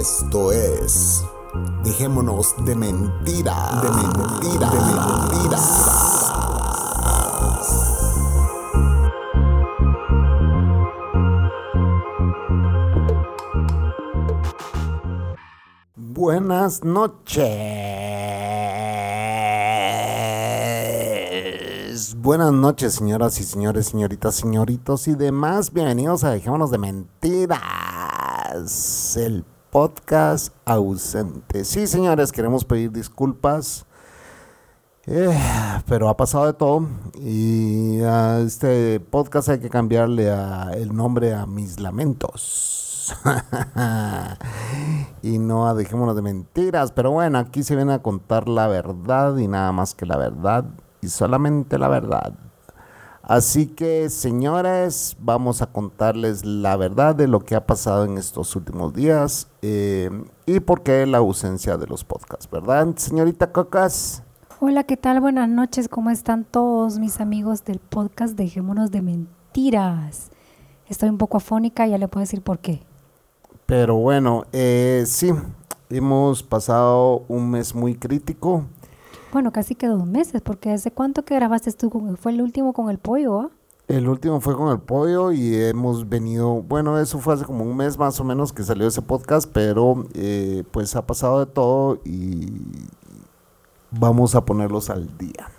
Esto es. Dejémonos de mentira. De mentira. De mentira. Buenas noches. Buenas noches, señoras y señores, señoritas, señoritos y demás. Bienvenidos a Dejémonos de Mentiras. El podcast ausente. Sí, señores, queremos pedir disculpas. Eh, pero ha pasado de todo y a este podcast hay que cambiarle el nombre a mis lamentos y no a dejémonos de mentiras pero bueno aquí se viene a contar la verdad y nada más que la verdad y solamente la verdad Así que, señores, vamos a contarles la verdad de lo que ha pasado en estos últimos días eh, y por qué la ausencia de los podcasts, ¿verdad, señorita Cocas? Hola, ¿qué tal? Buenas noches. ¿Cómo están todos mis amigos del podcast Dejémonos de Mentiras? Estoy un poco afónica, ya le puedo decir por qué. Pero bueno, eh, sí, hemos pasado un mes muy crítico. Bueno, casi que dos meses, porque ¿hace cuánto que grabaste tú? Fue el último con el pollo, ¿ah? El último fue con el pollo y hemos venido, bueno, eso fue hace como un mes más o menos que salió ese podcast, pero eh, pues ha pasado de todo y vamos a ponerlos al día.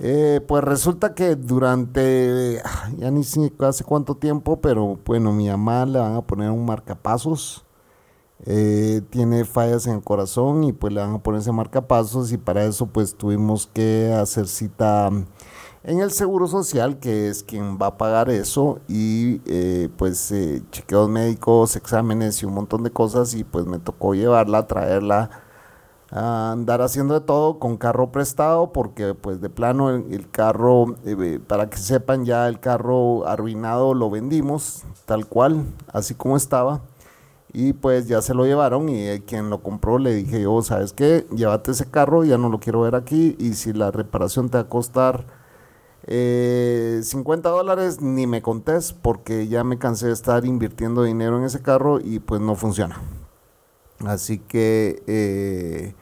Eh, pues resulta que durante, ya ni sé hace cuánto tiempo, pero bueno, mi mamá le van a poner un marcapasos. Eh, tiene fallas en el corazón y pues le van a poner ese marcapasos y para eso pues tuvimos que hacer cita en el Seguro Social, que es quien va a pagar eso, y eh, pues eh, chequeos médicos, exámenes y un montón de cosas, y pues me tocó llevarla, traerla, a andar haciendo de todo con carro prestado, porque pues de plano el, el carro, eh, para que sepan ya, el carro arruinado lo vendimos, tal cual, así como estaba. Y pues ya se lo llevaron y quien lo compró le dije yo, ¿sabes qué? Llévate ese carro, ya no lo quiero ver aquí y si la reparación te va a costar eh, 50 dólares, ni me contés porque ya me cansé de estar invirtiendo dinero en ese carro y pues no funciona. Así que eh,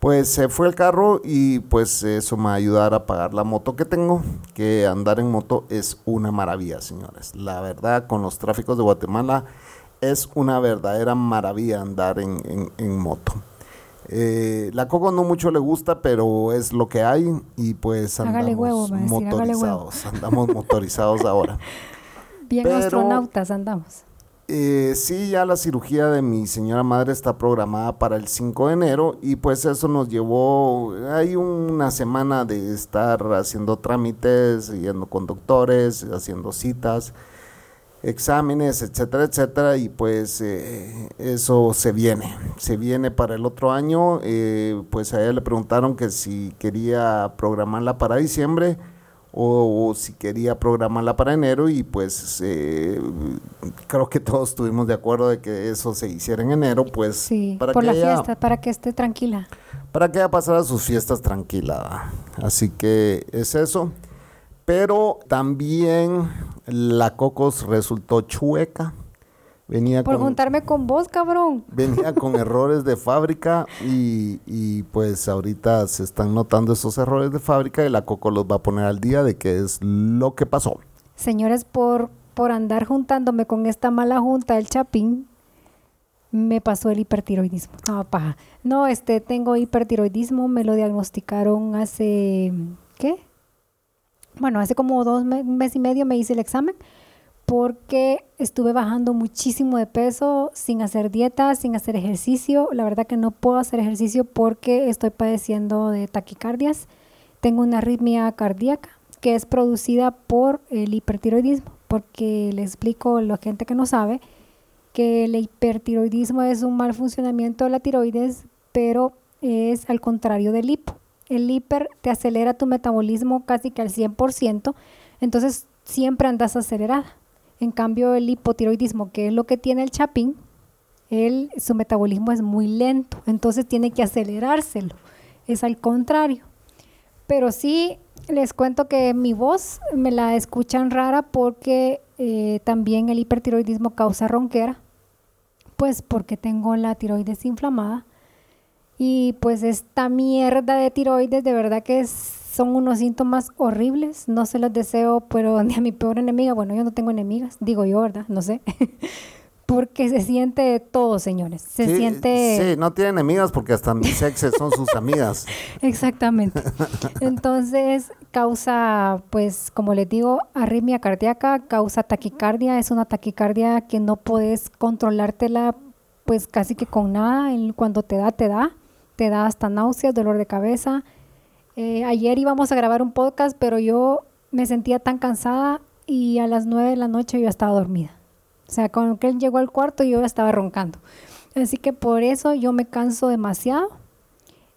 pues se fue el carro y pues eso me va a ayudar a pagar la moto que tengo, que andar en moto es una maravilla, señores. La verdad, con los tráficos de Guatemala es una verdadera maravilla andar en, en, en moto. Eh, la Coco no mucho le gusta, pero es lo que hay y pues andamos huevo, decir, motorizados. Andamos motorizados ahora. Bien Pero- astronautas andamos. Eh, sí, ya la cirugía de mi señora madre está programada para el 5 de enero y pues eso nos llevó, hay una semana de estar haciendo trámites, yendo con doctores, haciendo citas, exámenes, etcétera, etcétera y pues eh, eso se viene, se viene para el otro año, eh, pues a ella le preguntaron que si quería programarla para diciembre o, o si quería programarla para enero y pues eh, creo que todos estuvimos de acuerdo de que eso se hiciera en enero, pues Sí, para por que la ella- fiesta, para que esté tranquila. para que ella pasara sus fiestas tranquila. Así que es eso. Pero también la Cocos resultó chueca. Venía Por con, juntarme con vos, cabrón. venía con errores de fábrica y, y, pues ahorita se están notando esos errores de fábrica y la Coco los va a poner al día de qué es lo que pasó. Señores, por, por andar juntándome con esta mala junta del Chapín, me pasó el hipertiroidismo. No, paja. No, este, tengo hipertiroidismo, me lo diagnosticaron hace. Bueno, hace como dos un mes y medio me hice el examen porque estuve bajando muchísimo de peso sin hacer dieta, sin hacer ejercicio. La verdad que no puedo hacer ejercicio porque estoy padeciendo de taquicardias. Tengo una arritmia cardíaca que es producida por el hipertiroidismo, porque le explico a la gente que no sabe que el hipertiroidismo es un mal funcionamiento de la tiroides, pero es al contrario del hipo. El hiper te acelera tu metabolismo casi que al 100%, entonces siempre andas acelerada. En cambio, el hipotiroidismo, que es lo que tiene el chapín, él, su metabolismo es muy lento, entonces tiene que acelerárselo. Es al contrario. Pero sí, les cuento que mi voz me la escuchan rara porque eh, también el hipertiroidismo causa ronquera, pues porque tengo la tiroides inflamada. Y pues esta mierda de tiroides de verdad que son unos síntomas horribles. No se los deseo, pero ni a mi peor enemiga. Bueno, yo no tengo enemigas, digo yo, ¿verdad? No sé. porque se siente todo, señores. Se siente... Sí, no tiene enemigas porque hasta mis exes son sus amigas. Exactamente. Entonces, causa, pues, como les digo, arritmia cardíaca, causa taquicardia. Es una taquicardia que no puedes controlártela, pues, casi que con nada. Cuando te da, te da. Te da hasta náuseas, dolor de cabeza. Eh, ayer íbamos a grabar un podcast, pero yo me sentía tan cansada y a las nueve de la noche yo estaba dormida. O sea, cuando él llegó al cuarto yo estaba roncando. Así que por eso yo me canso demasiado.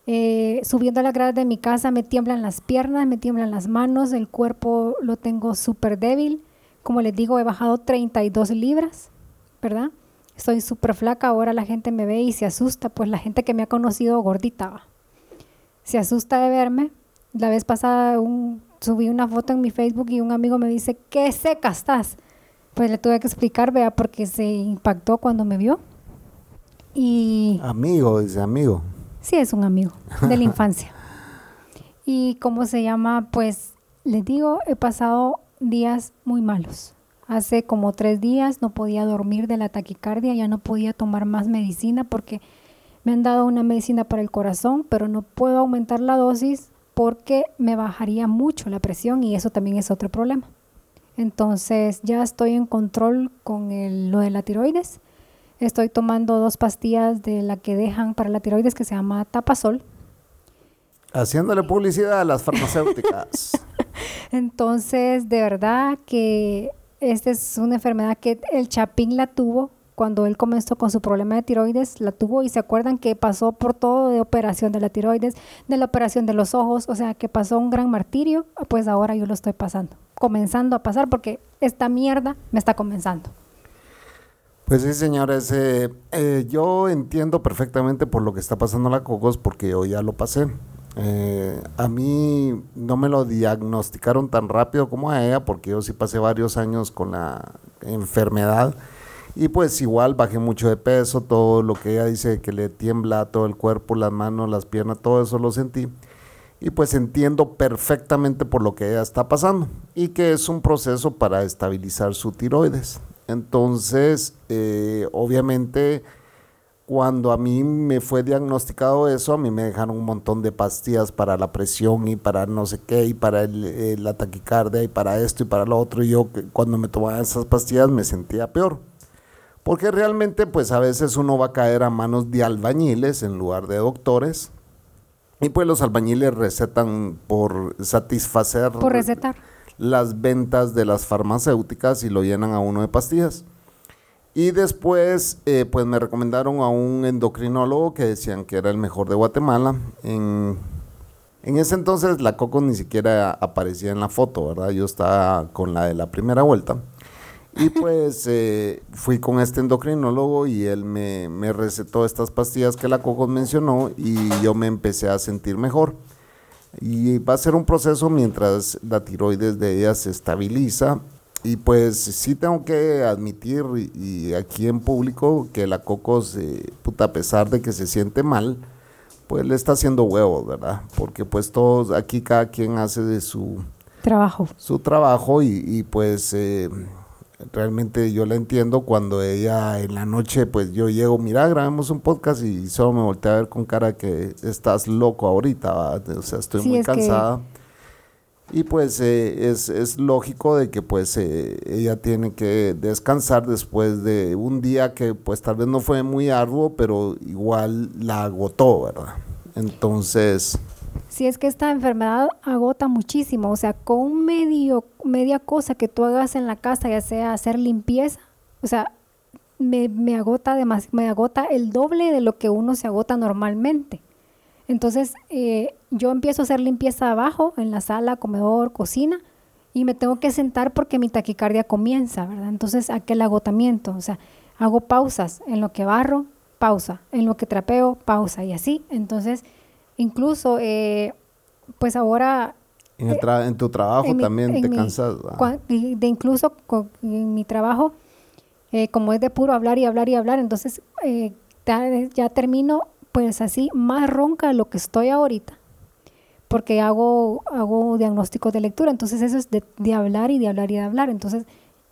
Eh, subiendo a la grada de mi casa me tiemblan las piernas, me tiemblan las manos, el cuerpo lo tengo súper débil. Como les digo, he bajado 32 libras, ¿verdad? Estoy súper flaca, ahora la gente me ve y se asusta, pues la gente que me ha conocido gordita se asusta de verme. La vez pasada subí una foto en mi Facebook y un amigo me dice, qué seca estás. Pues le tuve que explicar, vea, porque se impactó cuando me vio. Y... Amigo, dice amigo. Sí, es un amigo de la infancia. y cómo se llama, pues les digo, he pasado días muy malos. Hace como tres días no podía dormir de la taquicardia, ya no podía tomar más medicina porque me han dado una medicina para el corazón, pero no puedo aumentar la dosis porque me bajaría mucho la presión y eso también es otro problema. Entonces ya estoy en control con lo de la tiroides. Estoy tomando dos pastillas de la que dejan para la tiroides que se llama Tapasol. Haciéndole publicidad a las farmacéuticas. Entonces, de verdad que esta es una enfermedad que el Chapín la tuvo cuando él comenzó con su problema de tiroides, la tuvo y se acuerdan que pasó por todo de operación de la tiroides, de la operación de los ojos, o sea, que pasó un gran martirio, pues ahora yo lo estoy pasando comenzando a pasar porque esta mierda me está comenzando. Pues sí, señores, eh, eh, yo entiendo perfectamente por lo que está pasando la Cocos porque yo ya lo pasé. Eh, a mí no me lo diagnosticaron tan rápido como a ella porque yo sí pasé varios años con la enfermedad y pues igual bajé mucho de peso, todo lo que ella dice que le tiembla todo el cuerpo, las manos, las piernas, todo eso lo sentí y pues entiendo perfectamente por lo que ella está pasando y que es un proceso para estabilizar su tiroides. Entonces, eh, obviamente, cuando a mí me fue diagnosticado eso, a mí me dejaron un montón de pastillas para la presión y para no sé qué, y para el, la taquicardia y para esto y para lo otro. Y yo cuando me tomaba esas pastillas me sentía peor. Porque realmente pues a veces uno va a caer a manos de albañiles en lugar de doctores y pues los albañiles recetan por satisfacer por recetar. las ventas de las farmacéuticas y lo llenan a uno de pastillas. Y después, eh, pues me recomendaron a un endocrinólogo que decían que era el mejor de Guatemala. En, en ese entonces la Coco ni siquiera aparecía en la foto, ¿verdad? Yo estaba con la de la primera vuelta. Y pues eh, fui con este endocrinólogo y él me, recetó estas pastillas que la Coco mencionó y yo me empecé a sentir mejor. Y va a ser un proceso mientras la tiroides de ella se estabiliza. Y pues sí tengo que admitir y, aquí en público que la Coco, se, puta, a pesar de que se siente mal, pues le está haciendo huevo, ¿verdad? Porque pues todos, aquí cada quien hace de su... Trabajo. Su trabajo y, pues... Eh, realmente yo la entiendo cuando ella en la noche, pues yo llego, mira, grabemos un podcast y solo me volteé a ver con cara que estás loco ahorita, o sea, estoy muy cansada. Y pues eh, es, es, lógico de que pues eh, ella tiene que descansar después de un día que pues tal vez no fue muy arduo, pero igual la agotó, ¿verdad? Entonces... si es que esta enfermedad agota muchísimo, o sea, con medio, media cosa que tú hagas en la casa, ya sea hacer limpieza, o sea, me, me agota me agota el doble de lo que uno se agota normalmente. Entonces, eh, yo empiezo a hacer limpieza abajo, en la sala, comedor, cocina, y me tengo que sentar porque mi taquicardia comienza, ¿verdad? Entonces, aquel agotamiento, o sea, hago pausas en lo que barro, pausa, en lo que trapeo, pausa, y así. Entonces, incluso, eh, pues ahora... En, en, tu trabajo también te cansas. De incluso en mi trabajo, eh, como es de puro hablar y hablar y hablar, entonces ya termino pues así más ronca de lo que estoy ahorita, porque hago, hago diagnósticos de lectura, entonces eso es de, hablar y de hablar y de hablar, entonces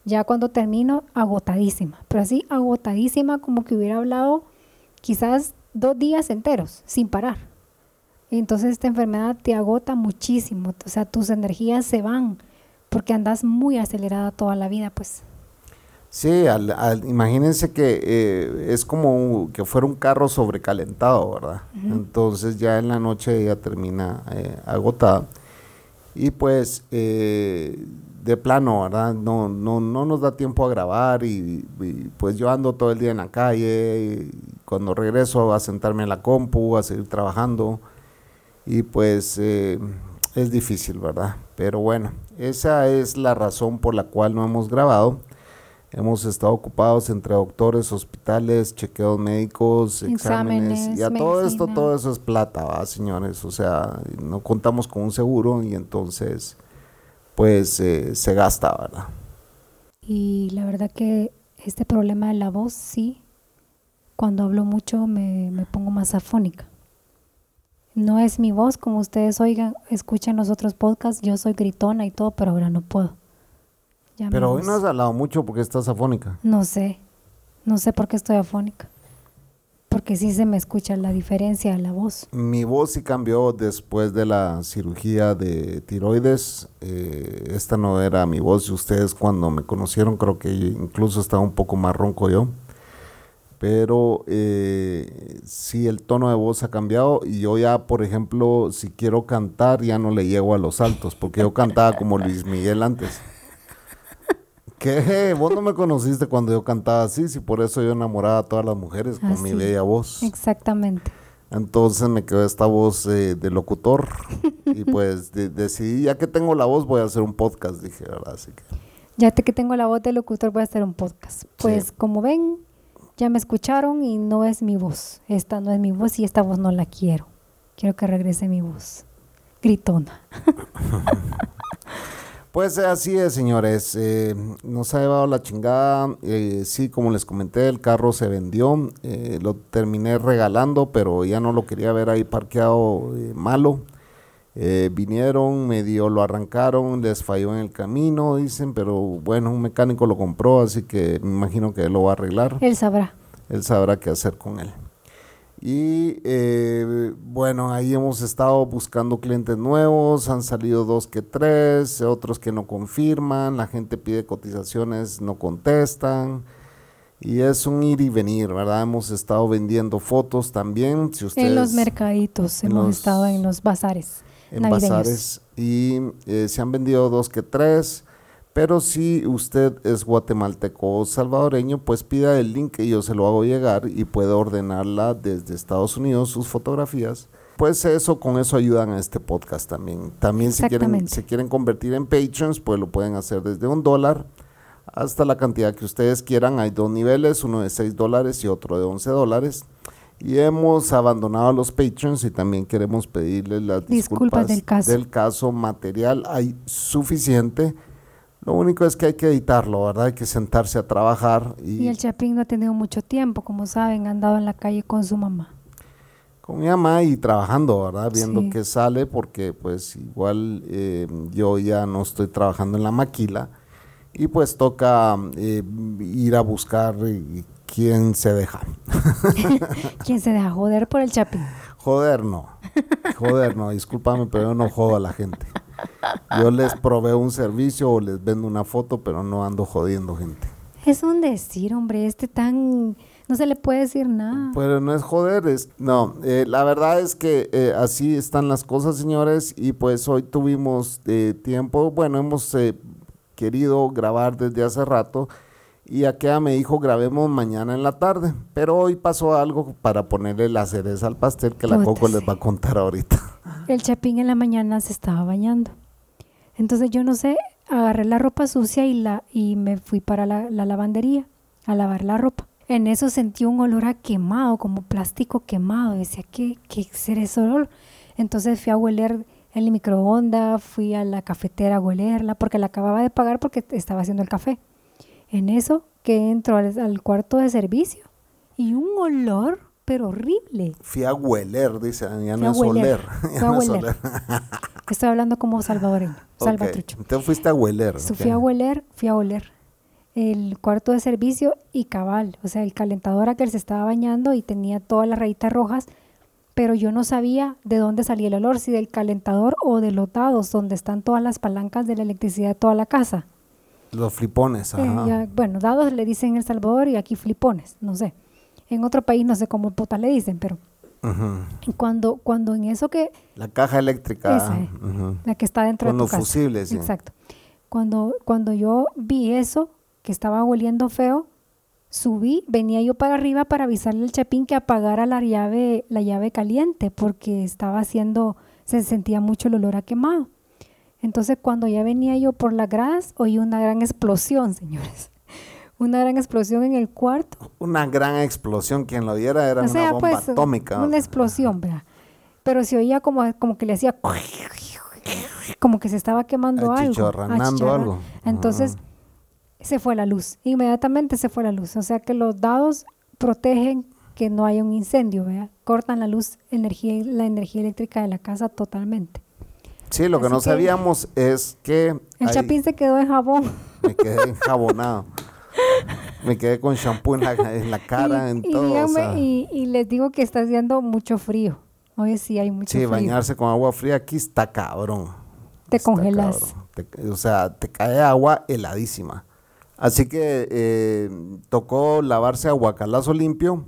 ya cuando termino agotadísima, pero así agotadísima como que hubiera hablado quizás dos días enteros sin parar. Entonces esta enfermedad te agota muchísimo, o sea, tus energías se van porque andas muy acelerada toda la vida, pues. Sí, al, imagínense que eh, es como que fuera un carro sobrecalentado, ¿verdad? Entonces ya en la noche ya termina eh, agotada. Y pues eh, de plano, ¿verdad? No, no, no nos da tiempo a grabar y, pues yo ando todo el día en la calle y cuando regreso a sentarme en la compu, a seguir trabajando y pues es difícil, ¿verdad? Pero bueno, esa es la razón por la cual no hemos grabado. Hemos estado ocupados entre doctores, hospitales, chequeos médicos, exámenes, y a todo esto, todo eso es plata, ¿va, señores? O sea, no contamos con un seguro y entonces, pues, eh, se gasta, ¿verdad? Y la verdad que este problema de la voz, sí, cuando hablo mucho me, me pongo más afónica. No es mi voz, como ustedes oigan, escuchan los otros podcasts, yo soy gritona y todo, pero ahora no puedo. Pero hoy no has hablado mucho porque estás afónica. No sé, no sé por qué estoy afónica. Porque sí se me escucha la diferencia de la voz. Mi voz sí cambió después de la cirugía de tiroides. Eh, esta no era mi voz. Y ustedes cuando me conocieron creo que incluso estaba un poco más ronco yo. Pero eh, sí, el tono de voz ha cambiado y yo ya, por ejemplo, si quiero cantar ya no le llego a los altos, porque yo cantaba como Luis Miguel antes. ¿Qué? Vos no me conociste cuando yo cantaba así, si por eso yo enamoraba a todas las mujeres con mi bella voz. Exactamente. Entonces me quedó esta voz eh, de locutor y pues decidí, ya que tengo la voz, voy a hacer un podcast, dije, ¿verdad? Así que... Ya que tengo la voz de locutor, voy a hacer un podcast. Pues como ven, ya me escucharon y no es mi voz. Esta no es mi voz y esta voz no la quiero. Quiero que regrese mi voz. Gritona. Pues así es, señores. Eh, nos ha llevado la chingada. Eh, sí, como les comenté, el carro se vendió. Eh, lo terminé regalando, pero ya no lo quería ver ahí parqueado malo. vinieron, medio lo arrancaron, les falló en el camino, dicen, pero bueno, un mecánico lo compró, así que me imagino que él lo va a arreglar. Él sabrá. Él sabrá qué hacer con él. Y eh, bueno, ahí hemos estado buscando clientes nuevos, han salido dos que tres, otros que no confirman, la gente pide cotizaciones, no contestan. Y es un ir y venir, ¿verdad? Hemos estado vendiendo fotos también. Si ustedes, en los mercaditos, hemos estado en los bazares. En bazares. Y eh, se han vendido dos que tres. Pero si usted es guatemalteco o salvadoreño, pues pida el link y yo se lo hago llegar y puede ordenarla desde Estados Unidos, sus fotografías. Pues eso, con eso ayudan a este podcast también. También si quieren, se quieren convertir en patrons, pues lo pueden hacer desde un dólar hasta la cantidad que ustedes quieran. Hay dos niveles, uno de 6 dólares y otro de 11 dólares. Y hemos abandonado a los patrons y también queremos pedirles las disculpas, del, caso. del caso material. Hay suficiente lo único es que hay que editarlo, ¿verdad? Hay que sentarse a trabajar. Y, el Chapín no ha tenido mucho tiempo, como saben, ha andado en la calle con su mamá. Con mi mamá y trabajando, ¿verdad? Viendo qué sale, porque pues igual eh, yo ya no estoy trabajando en la maquila y pues toca eh, ir a buscar eh, quién se deja. ¿Quién se deja joder por el Chapín? Joder no, joder no, discúlpame, pero yo no jodo a la gente. Yo les proveo un servicio o les vendo una foto, pero no ando jodiendo gente. Es un decir, hombre, este tan... No se le puede decir nada. Pero no es joder, es, no, eh, la verdad es que eh, así están las cosas, señores, y pues hoy tuvimos eh, tiempo, bueno, hemos eh, querido grabar desde hace rato, y aquella me dijo grabemos mañana en la tarde, pero hoy pasó algo para ponerle la cereza al pastel que la Puta, Coco les va a contar ahorita. El chapín en la mañana se estaba bañando. Entonces yo no sé, agarré la ropa sucia y, la, y me fui para la, la lavandería a lavar la ropa. En eso sentí un olor a quemado, como plástico quemado. Y decía, ¿qué, qué será ese olor? Entonces fui a hueler el microondas, fui a la cafetera a huelerla, porque la acababa de pagar porque estaba haciendo el café. En eso que entro al, al cuarto de servicio y un olor, pero horrible. Fui a hueler, dice, ya no a es hueler, oler. fui ya a no es hueler. oler. Estoy hablando como salvadoreño, Ok, salvatrucho. Entonces fuiste a hueler. Fui a oler, fui a oler el cuarto de servicio y cabal, o sea, el calentador a que él se estaba bañando y tenía todas las rayitas rojas, pero yo no sabía de dónde salía el olor, si del calentador o de los dados, donde están todas las palancas de la electricidad de toda la casa. Los flipones, Eh, ya- bueno, dados le dicen en El Salvador y aquí flipones, no sé. En otro país no sé cómo puta le dicen, pero cuando, cuando en eso que La caja eléctrica. Esa ujú. la que está dentro Con de tu los casa. fusibles, sí. Exacto. Cuando, cuando yo vi eso, que estaba oliendo feo, subí, venía yo para arriba para avisarle al chapín que apagara la llave, la llave caliente, porque estaba haciendo, se sentía mucho el olor a quemado. Entonces cuando ya venía yo por las gradas, oí una gran explosión, señores. Una gran explosión en el cuarto. Una gran explosión. Quien lo viera era o sea, una bomba pues atómica. una explosión, ¿verdad? Pero se oía como, como que le hacía como que se estaba quemando algo. Algo. Entonces se fue la luz, inmediatamente se fue la luz. O sea que los dados protegen que no haya un incendio, ¿verdad? Cortan la luz, energía, la energía eléctrica de la casa totalmente. Sí, lo que no que- sabíamos es que. El chapín se quedó en jabón. Me quedé enjabonado. me quedé con shampoo en la, en la cara, y, en y todo. o díganme, sea, y, y les digo que está haciendo mucho frío. Hoy sí hay mucho sí, frío. bañarse con agua fría aquí está cabrón. Te Está congelas. cabrón. Te- o sea, te cae agua heladísima. Así que eh, tocó lavarse a guacalazo limpio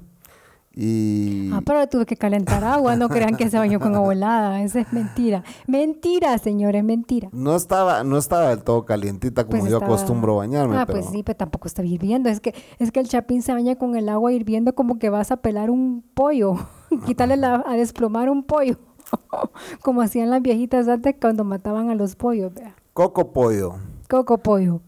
y Ah, pero tuve que calentar agua, no crean que se bañó con agua helada, esa es mentira. Mentira, señores, mentira. no estaba, no estaba del todo calientita como Pues yo estaba- acostumbro bañarme. Ah, pero pues sí, pero tampoco está hirviendo. Es que, es que el chapín se baña con el agua hirviendo como que vas a pelar un pollo, quitarle la, a desplomar un pollo, como hacían las viejitas antes cuando mataban a los pollos, vea. Coco pollo. Coco pollo.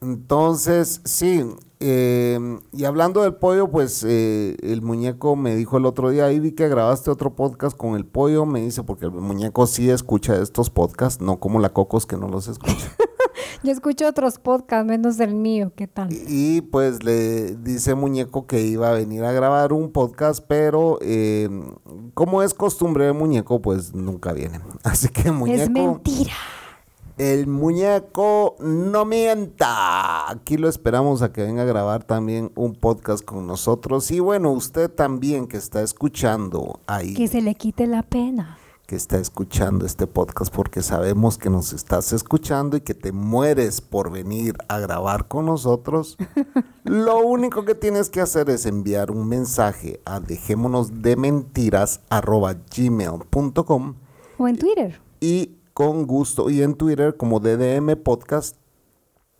Entonces, sí, eh, y hablando del pollo, pues eh, el muñeco me dijo el otro día, ahí vi que grabaste otro podcast con el pollo, me dice, porque el muñeco sí escucha estos podcasts, no como la Cocos que no los escucha. Yo escucho otros podcasts menos el mío, ¿qué tal? y pues le dice muñeco que iba a venir a grabar un podcast, pero eh, como es costumbre de muñeco, pues nunca viene. Así que muñeco... Es mentira. El muñeco no mienta. Aquí lo esperamos a que venga a grabar también un podcast con nosotros. Y bueno, usted también que está escuchando ahí, Que se le quite la pena. que está escuchando este podcast, porque sabemos que nos estás escuchando y que te mueres por venir a grabar con nosotros. lo único que tienes que hacer es enviar un mensaje a dejémonos de mentiras gmail.com O en Twitter. y con gusto, y en Twitter como DDM Podcast,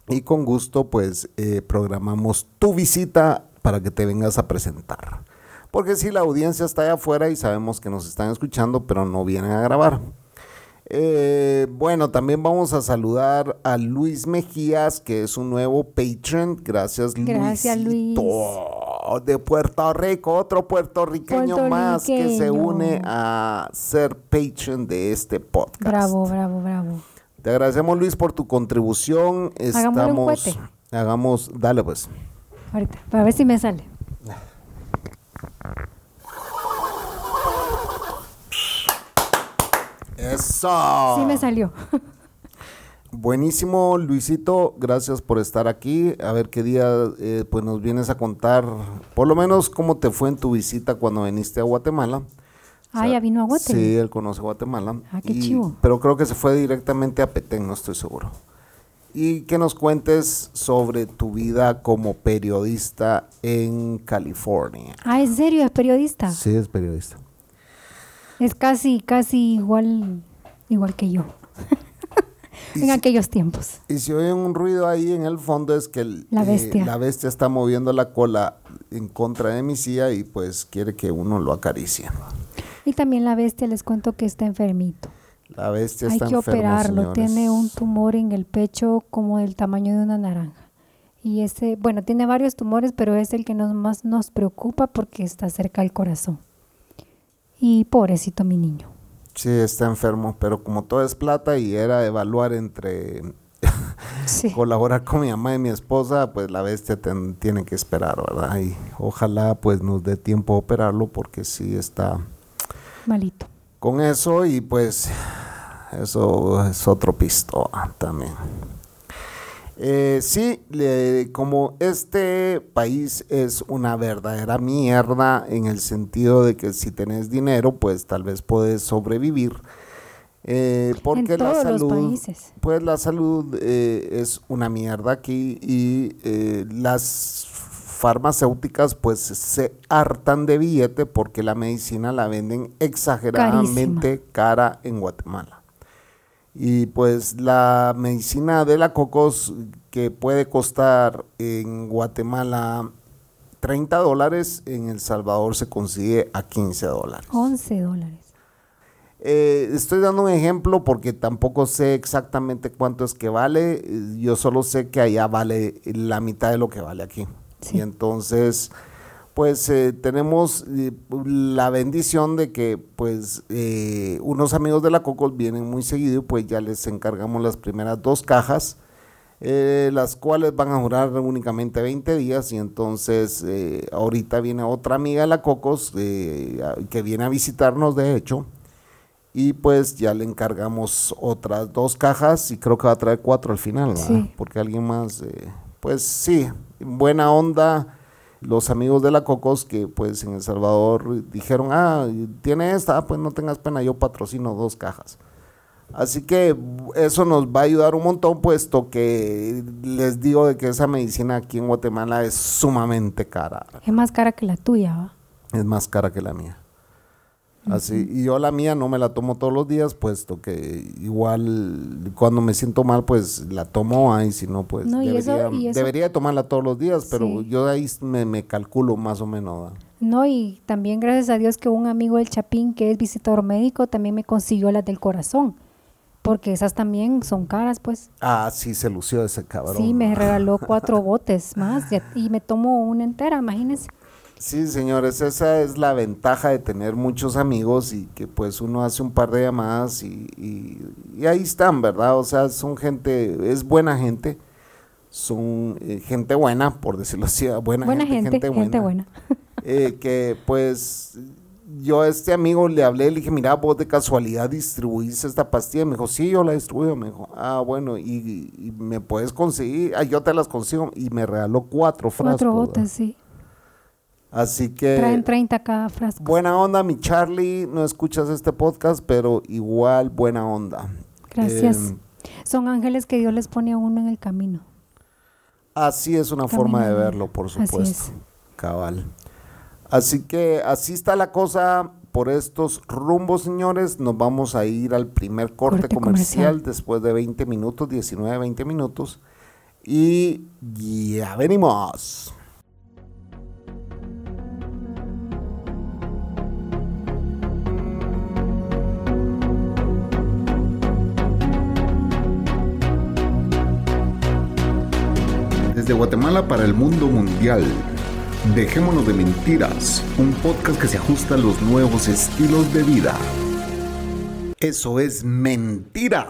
y con gusto pues eh, programamos tu visita para que te vengas a presentar. Porque si la audiencia está allá afuera y sabemos que nos están escuchando, pero no vienen a grabar. Eh, bueno, también vamos a saludar a Luis Mejías, que es un nuevo patron. Gracias, Luis. Gracias, Luis. De Puerto Rico, otro puertorriqueño más que se une a ser patron de este podcast. Bravo, bravo, bravo. Te agradecemos, Luis, por tu contribución. Un Estamos. Hagamos, dale pues. Ahorita, para ver si me sale. Eso. Sí me salió. Buenísimo, Luisito, gracias por estar aquí. A ver qué día eh, pues nos vienes a contar, por lo menos cómo te fue en tu visita cuando viniste a Guatemala. Ah, ya vino a Guatemala. Sí, él conoce Guatemala. Ah, qué Y- chivo. Pero creo que se fue directamente a Petén, no estoy seguro. y que nos cuentes sobre tu vida como periodista en California. Ah, ¿en serio? ¿Es periodista? Sí, es periodista. Es casi, casi igual, igual que yo. En aquellos tiempos. Y si oyen un ruido ahí en el fondo es que el- La eh, bestia. la bestia está moviendo la cola en contra de mi silla y pues quiere que uno lo acaricie. Y también la bestia, les cuento que está enfermito. La bestia Hay está que enfermo, operarlo. señores. Tiene un tumor en el pecho como del tamaño de una naranja. Y ese, bueno, tiene varios tumores, pero es el que nos, más nos preocupa porque está cerca del corazón. Y pobrecito mi niño. Sí, está enfermo, pero como todo es plata y era evaluar entre Sí. colaborar con mi mamá y mi esposa, pues la bestia ten- tiene que esperar, ¿verdad? Y ojalá pues nos dé tiempo a operarlo porque sí está Malito. con eso y pues eso es otro pisto ah, también. Eh, sí, le- como este país es una verdadera mierda en el sentido de que si tenés dinero, pues tal vez puedes sobrevivir. Eh, porque en la todos los salud, países. pues la salud eh, es una mierda aquí y eh, las farmacéuticas pues se hartan de billete porque la medicina la venden exageradamente cara en Guatemala. Y pues la medicina de la cocos que puede costar en Guatemala 30 dólares, en El Salvador se consigue a 15 dólares. 11 dólares. Eh, estoy dando un ejemplo porque tampoco sé exactamente cuánto es que vale. Yo solo sé que allá vale la mitad de lo que vale aquí. Sí. Y entonces, pues eh, tenemos eh, la bendición de que pues eh, unos amigos de la Cocos vienen muy seguido y pues ya les encargamos las primeras dos cajas. eh, las cuales van a durar únicamente 20 días y entonces eh, ahorita viene otra amiga de la Cocos que viene a visitarnos de hecho y pues ya le encargamos otras dos cajas y creo que va a traer cuatro al final. Porque alguien más, pues sí, buena onda. Los amigos de la Cocos que pues en El Salvador dijeron, ah, tiene esta, ah, pues no tengas pena, yo patrocino dos cajas. Así que eso nos va a ayudar un montón, puesto que les digo de que esa medicina aquí en Guatemala es sumamente cara Es más cara que la tuya, ¿va? es más cara que la mía. Así, y yo la mía no me la tomo todos los días, puesto que igual cuando me siento mal, pues la tomo, ah, y si no, pues No, y eso- debería, eso- tomarla todos los días, pero Sí. yo ahí me, me calculo más o menos. No, y también gracias a Dios que un amigo del Chapín, que es visitador médico, también me consiguió las del corazón. Porque esas también son caras, pues. Ah, sí, se lució ese cabrón. Sí, me regaló cuatro botes más y, y me tomo una entera, imagínense. Sí, señores, esa es la ventaja de tener muchos amigos y que pues uno hace un par de llamadas y, y- y ahí están, ¿verdad? O sea, son gente, es buena gente, son eh, gente buena, por decirlo así, buena, Buena gente, gente, gente buena. eh, que pues yo a este amigo le hablé, le dije, mira, vos de casualidad distribuís esta pastilla. Me dijo, sí, yo la distribuyo. Me dijo, ah, bueno, y, y me puedes conseguir, ah, yo te las consigo. Y me regaló cuatro frascos. Cuatro ¿verdad? botes, sí. Así que... Traen 30 cada frasco. Buena onda, mi Charlie. No escuchas este podcast, pero igual buena onda. Gracias. Eh, Son ángeles que Dios les pone a uno en el camino. así es una forma de verlo, por Así supuesto. es. Cabal. Así que así está la cosa por estos rumbos, señores. Nos vamos a ir al primer corte, Corte comercial, comercial. después de 20 minutos, 19, 20 minutos. Y ya venimos. Guatemala para el mundo mundial. Dejémonos de mentiras, un podcast que se ajusta a los nuevos estilos de vida. Eso es mentira.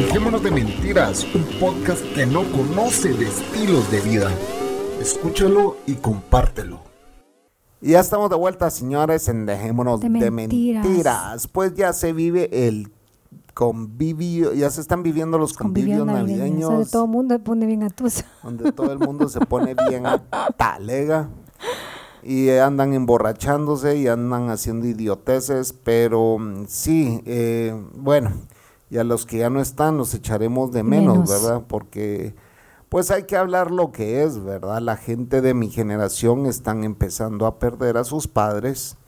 Dejémonos de mentiras, un podcast que no conoce de estilos de vida. Escúchalo y compártelo. Y ya estamos de vuelta, señores, en Dejémonos de, De mentiras. mentiras. Pues ya se vive el convivio, ya se están viviendo los convivios Convivios navideños. sea, todo el mundo se pone bien atusa. donde todo el mundo se pone bien talega y andan emborrachándose y andan haciendo idioteces, pero mm, sí, eh, bueno, y a los que ya no están los echaremos de menos, Menos. ¿verdad? Porque pues hay que hablar lo que es, ¿verdad? La gente de mi generación están empezando a perder a sus padres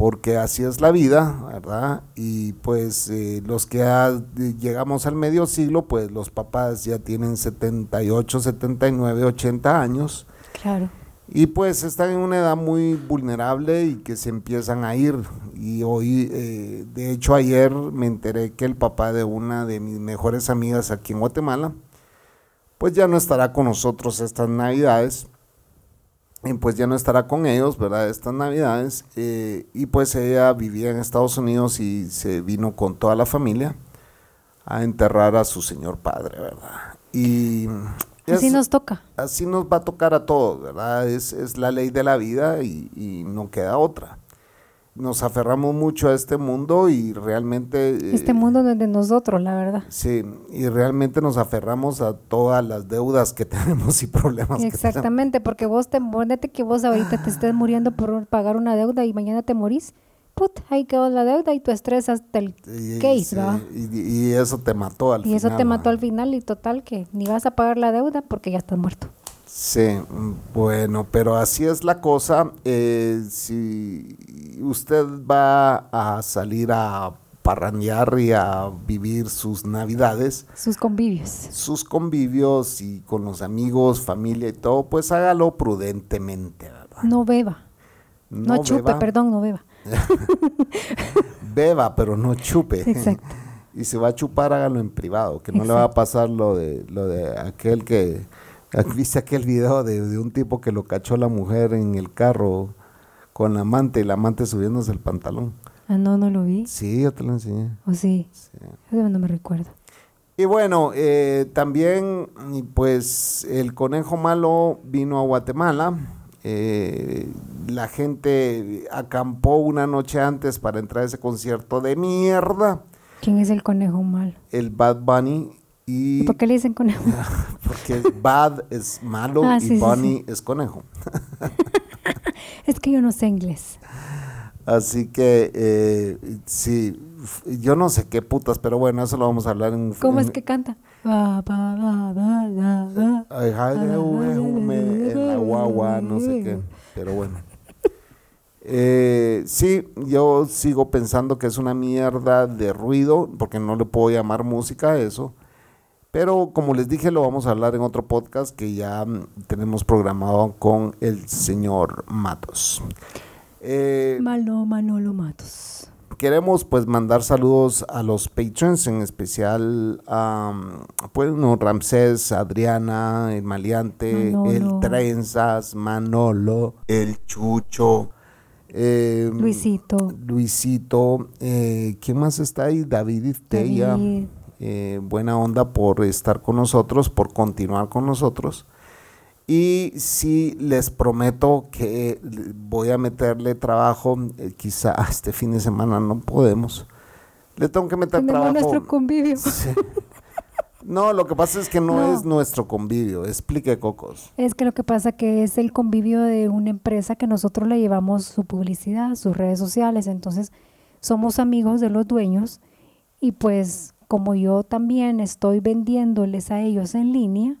porque así es la vida, ¿verdad? Y pues eh, los que ya llegamos al medio siglo, pues los papás ya tienen 78, 79, 80 años Claro. y pues están en una edad muy vulnerable y que se empiezan a ir. Y hoy, eh, de hecho ayer me enteré que el papá de una de mis mejores amigas aquí en Guatemala, pues ya no estará con nosotros estas navidades. Pues ya no estará con ellos, ¿verdad? Estas navidades. eh, y pues ella vivía en Estados Unidos y se vino con toda la familia a enterrar a su señor padre, ¿verdad? Y Así nos toca. así nos va a tocar a todos, ¿verdad? Es, es la ley de la vida y, y no queda otra. Nos aferramos mucho a este mundo y realmente... eh, Este mundo no es de nosotros, la verdad. Sí, y realmente nos aferramos a todas las deudas que tenemos y problemas que tenemos. Exactamente, porque vos te ponete que vos ahorita te estés muriendo por pagar una deuda y mañana te morís. Put, ahí quedó la deuda y tú estresas el Y, case, sí, ¿verdad? y, y eso te mató al Y eso final, te mató al final y total que ni vas a pagar la deuda porque ya estás muerto. Sí, bueno, pero así es la cosa. eh, si usted va a salir a parrandear y a vivir sus navidades, Sus convivios. sus convivios y con los amigos, familia y todo, pues hágalo prudentemente, ¿verdad? No beba. No, chupe, beba, perdón, no beba. Beba, pero no chupe. Exacto. y si va a chupar, hágalo en privado, que no le va a pasar lo de, lo de aquel que... ¿Viste aquel video de, de un tipo que lo cachó la mujer en el carro con la amante y la amante subiéndose el pantalón? Ah, no, no lo vi. Sí, yo te lo enseñé. ¿O sí? Eso no me recuerdo. Y bueno, eh, también, pues el conejo malo vino a Guatemala. eh, la gente acampó una noche antes para entrar a ese concierto de mierda. ¿Quién es el conejo malo? El Bad Bunny. Y ¿Por qué le dicen conejo? porque Bad es malo Ah, y sí, sí, Bunny es conejo. es que yo no sé inglés. Así que eh, sí, yo no sé qué putas, pero bueno, eso lo vamos a hablar en ¿Cómo en- es que canta? En la guagua, no sé qué, pero bueno. Eh, sí, yo sigo pensando que es una mierda de ruido, porque no le puedo llamar música a eso. Pero como les dije, lo vamos a hablar en otro podcast que ya mm, tenemos programado con el señor Matos. Eh, Malo Manolo Matos. queremos pues mandar saludos a los patrons, en especial a pues, no, Ramsés, Adriana, el Maleante, Manolo. el Trenzas, Manolo, el Chucho, eh, Luisito. Luisito, eh, ¿quién más está ahí? David Istella. David. Eh, buena onda por estar con nosotros, por continuar con nosotros. Y sí les prometo que voy a meterle trabajo, eh, quizá este fin de semana no podemos. Le tengo que meter Tenemos trabajo. nuestro convivio. Sí. No, lo que pasa es que no, No. es nuestro convivio. Explique, Cocos. Es que lo que pasa que es el convivio de una empresa que nosotros le llevamos su publicidad, sus redes sociales, entonces somos amigos de los dueños y pues como yo también estoy vendiéndoles a ellos en línea,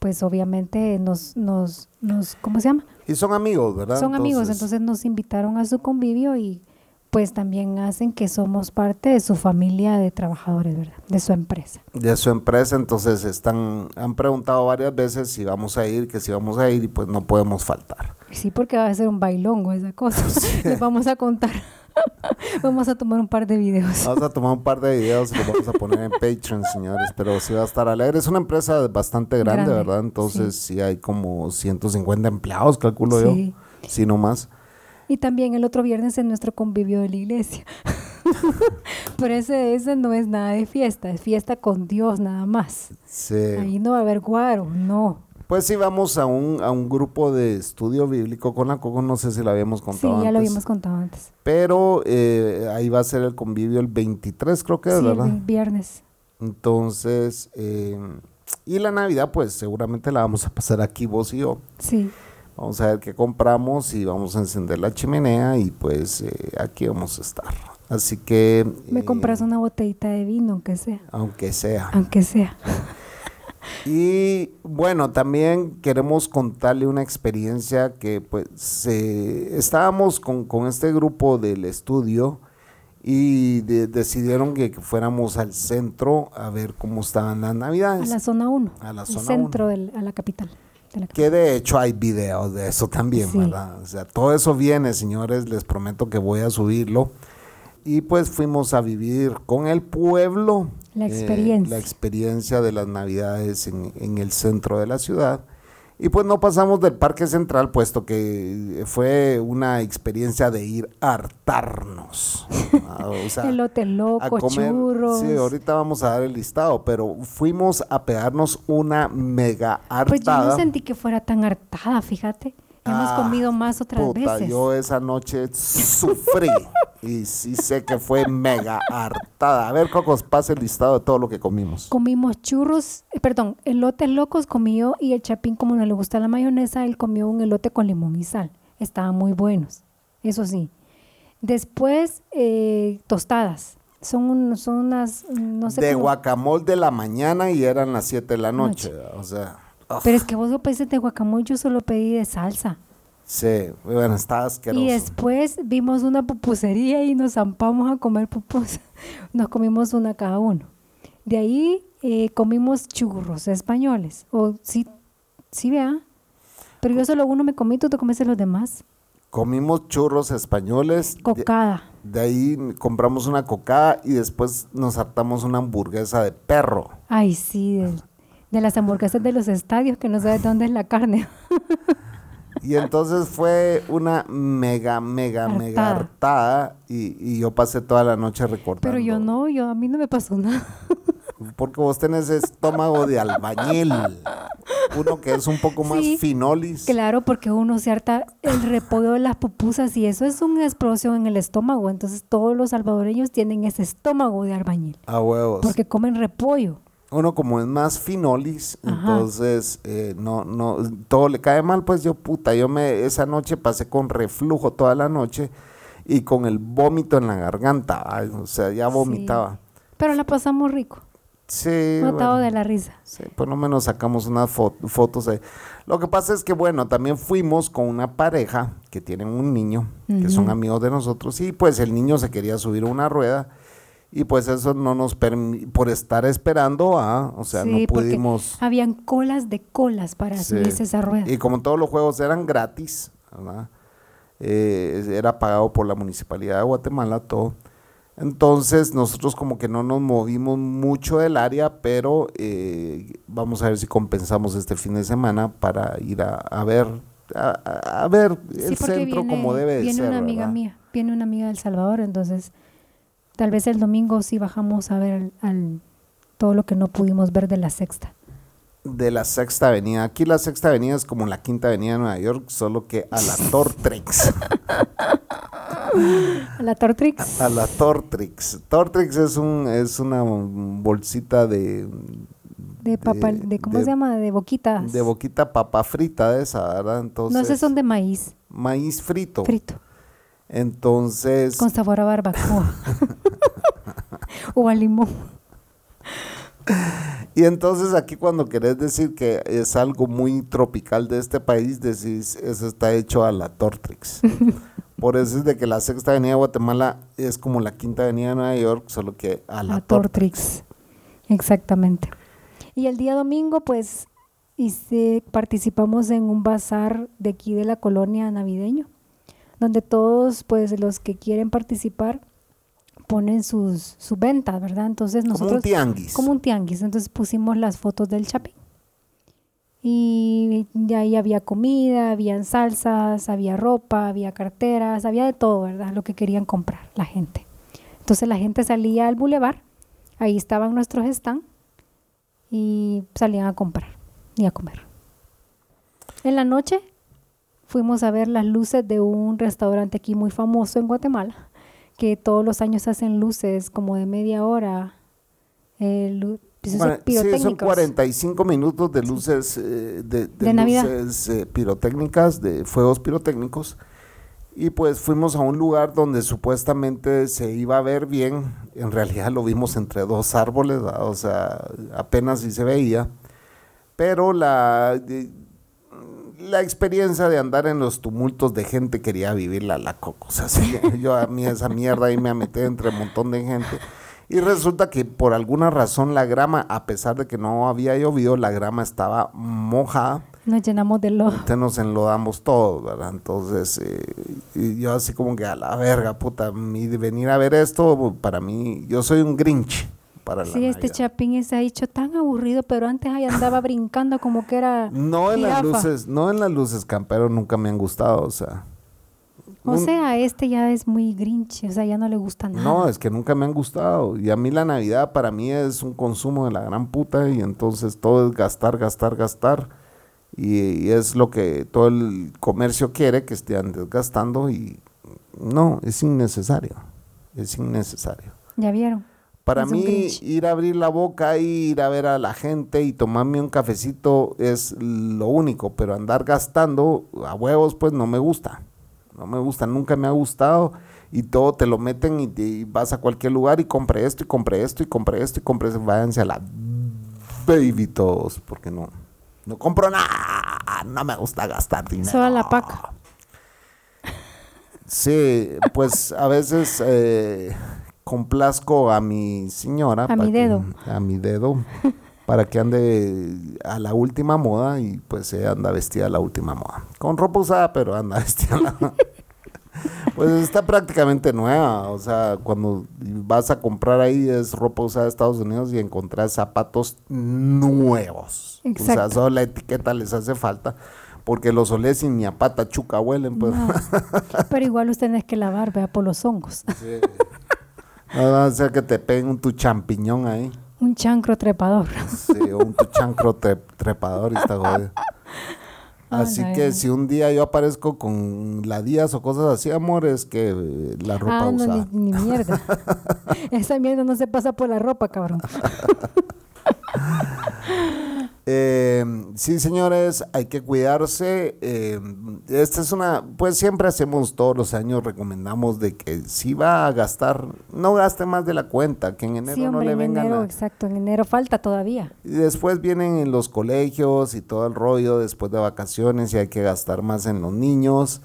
pues obviamente nos, nos, nos ¿cómo se llama? Y son amigos, ¿verdad? Son amigos, entonces nos invitaron a su convivio y pues también hacen que somos parte de su familia de trabajadores, ¿verdad? De su empresa. de su empresa, entonces están, han preguntado varias veces si vamos a ir, que si vamos a ir y pues no podemos faltar. Sí, porque va a ser un bailongo esa cosa. Les vamos a contar. vamos a tomar un par de videos. Vamos a tomar un par de videos y los vamos a poner en Patreon, señores, pero sí va a estar alegre. Es una empresa bastante grande, Grande, ¿verdad? Entonces sí. hay como 150 empleados, calculo Sí. yo, si no más. Y también el otro viernes en nuestro convivio de la iglesia. Pero ese, ese no es nada de fiesta, es fiesta con Dios nada más. Sí. Ahí no va a haber guaro, no. Pues sí, vamos a un, a un grupo de estudio bíblico con la Coco, no sé si lo habíamos Sí, contado ya lo antes. habíamos contado antes. Pero eh, ahí va a ser el convivio el 23, creo que es, Sí, ¿verdad? el viernes. Entonces, eh, y la Navidad, pues seguramente la vamos a pasar aquí vos y yo. Sí. Vamos a ver qué compramos y vamos a encender la chimenea y pues eh, aquí vamos a estar. Así que... Me eh, compras una botellita de vino, aunque sea. Aunque sea. Aunque sea. Y bueno, también queremos contarle una experiencia que pues eh, estábamos con, con este grupo del estudio y de- decidieron que, fuéramos al centro a ver cómo estaban las A navidades. la zona 1. A la al zona centro, del, a la capital. de la Que de hecho hay videos de eso también, Sí. ¿verdad? O sea, todo eso viene, señores, les prometo que voy a subirlo. Y pues fuimos a vivir con el pueblo. La eh, experiencia. la experiencia de las navidades en, en el centro de la ciudad. Y pues no pasamos del Parque Central, puesto que fue una experiencia de ir a hartarnos. Ah, o sea, Elote a loco, churros. Sí, ahorita vamos a dar el listado, pero fuimos a pegarnos una mega hartada. Pues yo no sentí que fuera tan hartada, fíjate. Hemos Ah, comido más otras Puta, veces. yo esa noche sufrí y sí sé que fue mega hartada. A ver, Cocos, pasa el listado de todo lo que comimos. Comimos churros, eh, perdón, elotes locos comió y el chapín, como no le gusta la mayonesa, él comió un elote con limón y sal. Estaban muy buenos, eso sí. Después, eh, tostadas. Son, un- son unas, no sé de cómo- guacamole de la mañana y eran las 7 de la noche. O sea, ugh, Pero es que vos lo pediste de guacamole, yo solo pedí de salsa. sí, bueno, está asqueroso. Y después vimos una pupusería y nos zampamos a comer pupusas. Nos comimos una cada uno. De ahí eh, comimos churros españoles. O sí, sí, vea. Pero yo solo uno me comí, tú te comiste los demás. Comimos churros españoles. Cocada. De, ahí compramos una cocada y después nos hartamos una hamburguesa de perro. Ay, sí, de, de las hamburguesas de los estadios que no sabes dónde es la carne. Y entonces fue una mega, mega, mega Hartada. y, y yo pasé toda la noche recordando. Pero yo no, yo a mí no me pasó nada. Porque vos tenés estómago de albañil. Uno que es un poco más Sí, finolis. Claro, porque uno se harta el repollo de las pupusas y eso es una explosión en el estómago. Entonces todos los salvadoreños tienen ese estómago de albañil. A huevos. Porque comen repollo. Uno como es más finolis, Ajá. entonces eh, no, no, todo le cae mal, pues yo puta, yo me, esa noche pasé con reflujo toda la noche y con el vómito en la garganta, ay, o sea, ya Sí. vomitaba. Pero la pasamos rico. Sí. Matado bueno. de la risa. Sí, por lo menos sacamos unas fo- fotos ahí. Lo que pasa es que, bueno, también fuimos con una pareja que tienen un niño, que son amigos de nosotros, y pues el niño se quería subir a una rueda, y pues eso no nos permite, por estar esperando, ah, o sea, Sí, no pudimos. Habían colas de colas para Sí. subirse a esa rueda. Y como todos los juegos eran gratis, ¿verdad? Eh, era pagado por la Municipalidad de Guatemala todo. Entonces nosotros como que no nos movimos mucho del área, pero eh, vamos a ver si compensamos este fin de semana para ir a, a ver a, a- a ver Sí, el centro viene, como debe de viene ser. una amiga ¿verdad? mía, viene una amiga del Salvador, entonces tal vez el domingo sí bajamos a ver al, al- todo lo que no pudimos ver de la sexta. De la Sexta Avenida. Aquí la Sexta Avenida es como la Quinta Avenida de Nueva York, solo que a la Tortrix. A la Tortrix. A la Tortrix. Tortrix es un es una bolsita de de papa, de, ¿cómo de- se llama? De boquitas. de boquita papa frita de esa, ¿verdad? Entonces no sé, son de maíz maíz frito. frito, Entonces con sabor a barbacoa. o a limón. y entonces aquí cuando querés decir que es algo muy tropical de este país, decís eso está hecho a la Tortrix. Por eso es de que la Sexta Avenida de Guatemala es como la Quinta Avenida de Nueva York, solo que a la, La Tortrix. Tortrix. Exactamente. Y el día domingo, pues, hice, participamos en un bazar de aquí de la colonia navideño, donde todos, pues, los que quieren participar ponen sus, su venta, ¿verdad? Entonces Como nosotros... un tianguis. Como un tianguis. Entonces pusimos las fotos del Chapín. Y de ahí había comida, habían salsas, había ropa, había carteras, había de todo, ¿verdad? Lo que querían comprar la gente. Entonces la gente salía al bulevar, ahí estaban nuestros stands y salían a comprar y a comer. En la noche fuimos a ver las luces de un restaurante aquí muy famoso en Guatemala, que todos los años hacen luces como de media hora, eh, pues, Bueno, sí, son pirotécnicos. 45 minutos de luces, eh, de, de De luces eh, pirotécnicas, de fuegos pirotécnicos. Y pues fuimos a un lugar donde supuestamente se iba a ver bien. En realidad lo vimos entre dos árboles, ¿verdad? o sea, apenas si se veía. Pero la, la experiencia de andar en los tumultos de gente quería vivirla la coco. O sea, sí, yo a mí esa mierda ahí me metí entre un montón de gente. Y resulta que por alguna razón la grama, a pesar de que no había llovido, la grama estaba mojada. Nos llenamos de lodo. Entonces nos enlodamos todos, ¿verdad? Entonces, eh, y yo así como que a la verga, puta, mi- venir a ver esto, para mí, yo soy un grinch para la Sí, este chapín se ha hecho tan aburrido, pero antes ahí andaba brincando como que era No en las luces, no en las luces campero nunca me han gustado, o sea. O un- sea, este ya es muy grinch, o sea, ya no le gusta nada. No, es que nunca me han gustado. Y a mí la Navidad para mí es un consumo de la gran puta y entonces todo es gastar, gastar, gastar. Y, y es lo que todo el comercio quiere, que estén desgastando y no, es innecesario. Es innecesario. ¿Ya vieron? Para Es mí ir a abrir la boca, ir a ver a la gente y tomarme un cafecito es lo único, pero andar gastando a huevos pues no me gusta. No me gusta, nunca me ha gustado y todo te lo meten y, te- y vas a cualquier lugar y compre esto y compre esto y compre esto y compre esto. Váyanse a la baby todos, porque no, no compro nada, no me gusta gastar dinero. Solo la paca. Sí, pues a veces eh, complazco a mi señora. A mi que- dedo. a mi dedo. Para que ande a la última moda y pues ella anda vestida a la última moda. Con ropa usada, pero anda vestida. a la- pues está prácticamente nueva. O sea, cuando vas a comprar ahí es ropa usada de Estados Unidos y encontrás zapatos nuevos. O sea, Exacto. solo la etiqueta les hace falta. Porque los olés y ni a pata chuca huelen. Pues. No. Pero igual no es que lavar, vea, por los hongos. Sí. Va a ser que te peguen tu champiñón ahí. Un chancro trepador. Sí, un tu chancro tre- trepador y está jodido. Así que si un día yo aparezco con ladillas o cosas así, amor, es que eh, la ropa ah, no, usada. ni, ni mierda. Esa mierda no se pasa por la ropa, cabrón. Eh, sí, señores, hay que cuidarse. eh, esta es una, pues siempre hacemos todos los años, recomendamos de que si va a gastar, no gaste más de la cuenta, que en enero sí, no hombre, le en vengan enero, a- exacto, en enero falta todavía. Y después vienen en los colegios y todo el rollo después de vacaciones y hay que gastar más en los niños.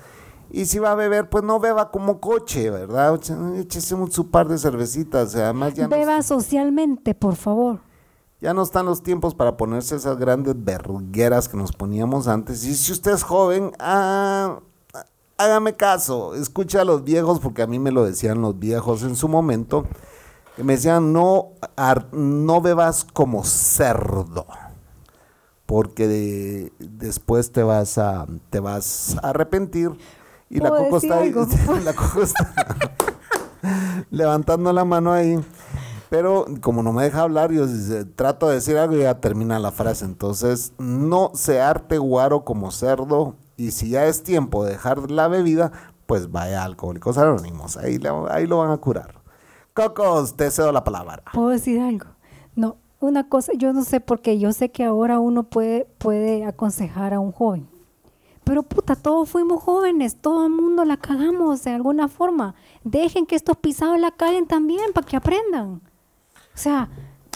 Y si va a beber, pues no beba como coche, ¿verdad? Échese un su par de cervecitas. Además, ya no, Beba socialmente, por favor. Ya no están los tiempos para ponerse esas grandes vergueras que nos poníamos antes. Y si usted es joven, ah, hágame caso, escucha a los viejos, porque a mí me lo decían los viejos en su momento. Que me decían, no, ar- no bebas como cerdo porque de- después te vas a te vas a arrepentir y la ¿Puedo coco está ahí, la coco está levantando la mano ahí pero como no me deja hablar yo trato de decir algo y ya termina la frase entonces no se arte guaro como cerdo y si ya es tiempo de dejar la bebida pues vaya Alcohólicos Anónimos ahí, ahí lo van a curar Cocos te cedo la palabra ¿Puedo decir algo? No, una cosa, yo no sé porque yo sé que ahora uno puede, puede aconsejar a un joven. Pero puta, todos fuimos jóvenes, todo el mundo la cagamos de alguna forma. Dejen que estos pisados la caguen también para que aprendan. O sea,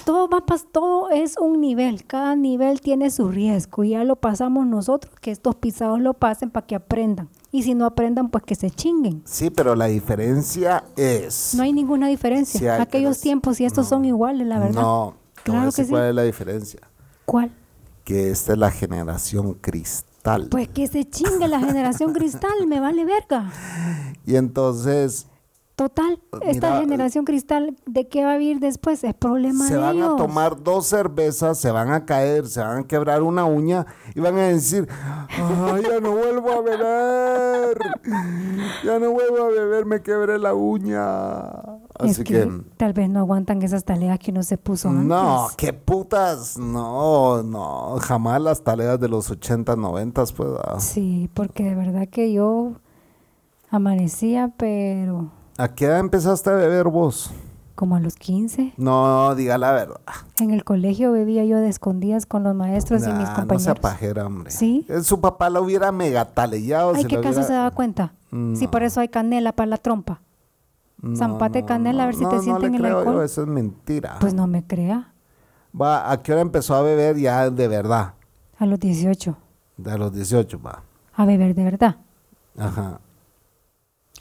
todo va todo es un nivel, cada nivel tiene su riesgo y ya lo pasamos nosotros, que estos pisados lo pasen para que aprendan. Y si no aprendan, pues que se chinguen. Sí, pero la diferencia es. No hay ninguna diferencia. Hay, Aquellos tiempos y estos no. son iguales, la verdad. No, Claro decir que sí. ¿Cuál es la diferencia? ¿Cuál? Que esta es la generación cristal. Pues que se chingue la generación cristal, me vale verga. y entonces Total, esta Mira, generación cristal, ¿de qué va a vivir después? Es problema se de van ellos. a tomar dos cervezas, se van a caer, se van a quebrar una uña y van a decir, Ay, ya no vuelvo a beber, ya no vuelvo a beber, me quebré la uña. Es Así que, que, tal vez no aguantan esas taleas que no se puso no, antes. qué putas, no, no, jamás las tareas de los 80, 90, pues. ah. Sí, porque de verdad que yo amanecía, pero ¿A qué edad empezaste a beber vos? como a los 15. No, diga la verdad. En el colegio bebía yo de escondidas con los maestros y mis Nah, no compañeros. sea pajera, hombre. ¿Sí? Eh, Su papá la hubiera megataleado. Ay, ¿qué caso hubiera- se daba cuenta? Si por eso hay canela para la trompa. No, Zampate no, canela a ver si no, te no sienten el creo alcohol. yo, eso es mentira. Pues no me crea. Va, ¿a qué hora empezó a beber ya de verdad? A los 18. De los 18, va. A beber de verdad. Ajá,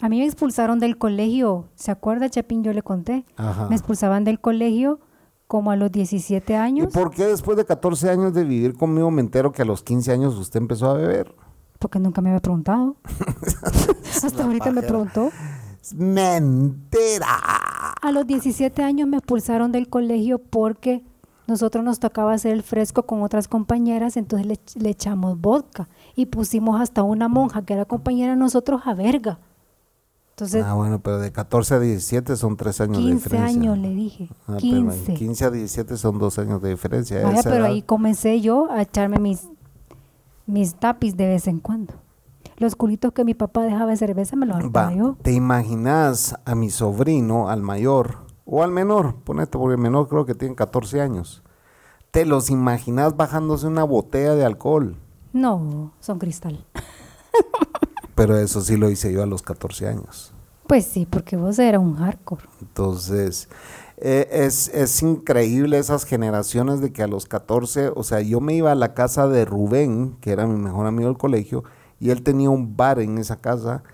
A mí me expulsaron del colegio. ¿Se acuerda, Chapín? Yo le conté. ajá. Me expulsaban del colegio como a los 17 ¿Y años. por qué después de 14 años de vivir conmigo me entero que a los 15 años usted empezó a beber? Porque nunca me había preguntado. Hasta ahorita me preguntó. Mentira. A los 17 años me expulsaron del colegio porque nosotros nos tocaba hacer el fresco con otras compañeras, entonces le, le echamos vodka y pusimos hasta una monja que era compañera de nosotros a verga. Entonces, Ah, bueno, pero de 14 a 17 son 3 años de 15 diferencia. años le dije. Ah, pero 15. 15 a 17 son 2 años de diferencia. Vaya, pero edad- ahí comencé yo a echarme mis, mis tapis de vez en cuando. Los culitos que mi papá dejaba de cerveza me los hartaba yo. ¿te imaginas a mi sobrino, al mayor, o al menor? Ponete, porque el menor creo que tiene 14 años. ¿Te los imaginas bajándose una botella de alcohol? No, son cristal. Pero eso sí lo hice yo a los 14 años. Pues sí, porque vos eras un hardcore. Entonces, eh, es, es increíble esas generaciones de que a los 14, o sea, yo me iba a la casa de Rubén, que era mi mejor amigo del colegio, y él tenía un bar en esa casa,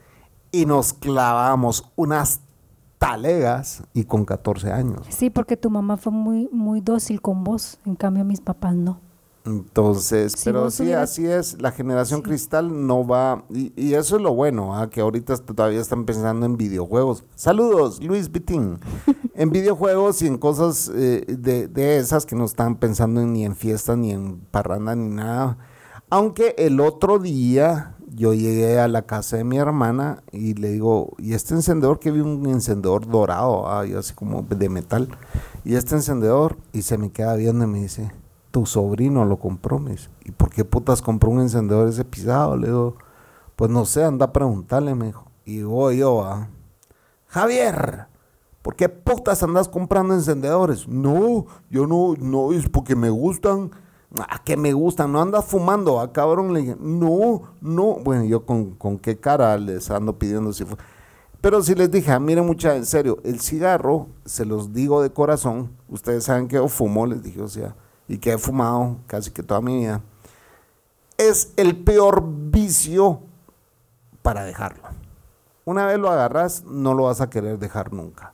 y nos clavábamos unas talegas, y con 14 años. Sí, porque tu mamá fue muy, muy dócil con vos, en cambio mis papás no. Entonces, Si pero sí, hubieras- así es, la generación Sí. cristal no va, y, y eso es lo bueno, ¿ah? que ahorita todavía están pensando en videojuegos. Saludos, Luis Bitín. en videojuegos y en cosas eh, de, de esas que no están pensando en- ni en fiestas, ni en parranda, ni nada. Aunque el otro día yo llegué a la casa de mi hermana y le digo, ¿y este encendedor? Que vi un encendedor dorado, ah, así como de metal. Y este encendedor, y se me queda viendo y me dice, tu sobrino lo compró, me dice. ¿Y por qué putas compró un encendedor ese pisado? Le digo, pues no sé, anda a preguntarle, me dijo. Y voy yo a, Javier, ¿por qué putas andas comprando encendedores? No, yo no, no, es porque me gustan. Ah, que me gustan, no andas fumando, ah, cabrón. Le dije, no, no. Bueno, yo con, con qué cara les ando pidiendo si fue. Pero si les dije, ah, miren mucha, en serio, el cigarro, se los digo de corazón, ustedes saben que yo fumo, les dije, o sea, y que he fumado casi que toda mi vida, es el peor vicio para dejarlo. Una vez lo agarras, no lo vas a querer dejar nunca.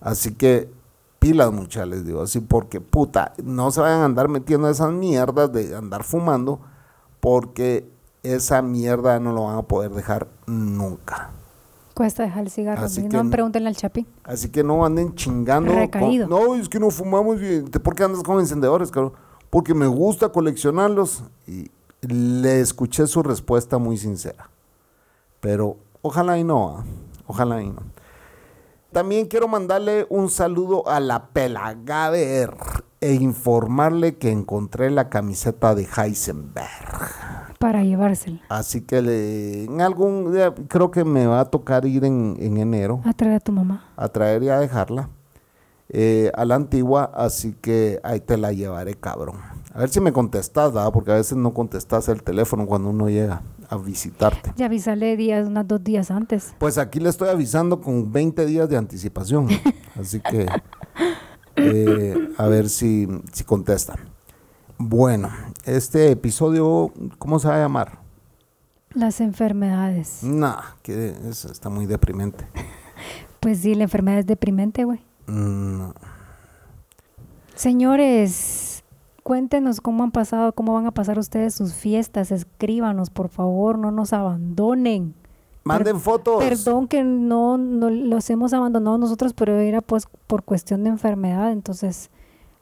Así que pilas muchas, les digo así, porque puta, no se vayan a andar metiendo esas mierdas de andar fumando, porque esa mierda no lo van a poder dejar nunca. Cuesta dejar el cigarro. Así no, que pregúntenle al Chapín. Así que no anden chingando. con- no, es que no fumamos. y- ¿Por qué andas con encendedores, cabrón? Porque me gusta coleccionarlos. Y le escuché su respuesta muy sincera. Pero ojalá y no. ah, Ojalá y no. También quiero mandarle un saludo a la Pelagaver e informarle que encontré la camiseta de Heisenberg. Para llevársela. Así que le- en algún día creo que me va a tocar ir en, en enero A traer a tu mamá. a traer y a dejarla eh, a la antigua, así que ahí te la llevaré, cabrón. A ver si me contestas, ¿verdad? porque a veces no contestas el teléfono cuando uno llega a visitarte. Ya avísale días, unos dos días antes. Pues aquí le estoy avisando con 20 días de anticipación, así que eh, a ver si, si contestan. Bueno, este episodio, ¿cómo se va a llamar? Las enfermedades. Nah, que está muy deprimente. Pues sí, la enfermedad es deprimente, güey. Mm, Señores, cuéntenos cómo han pasado, cómo van a pasar ustedes sus fiestas. Escríbanos, por favor, no nos abandonen. Manden fotos. Perdón que no, no los hemos abandonado nosotros, pero era pues por cuestión de enfermedad. Entonces,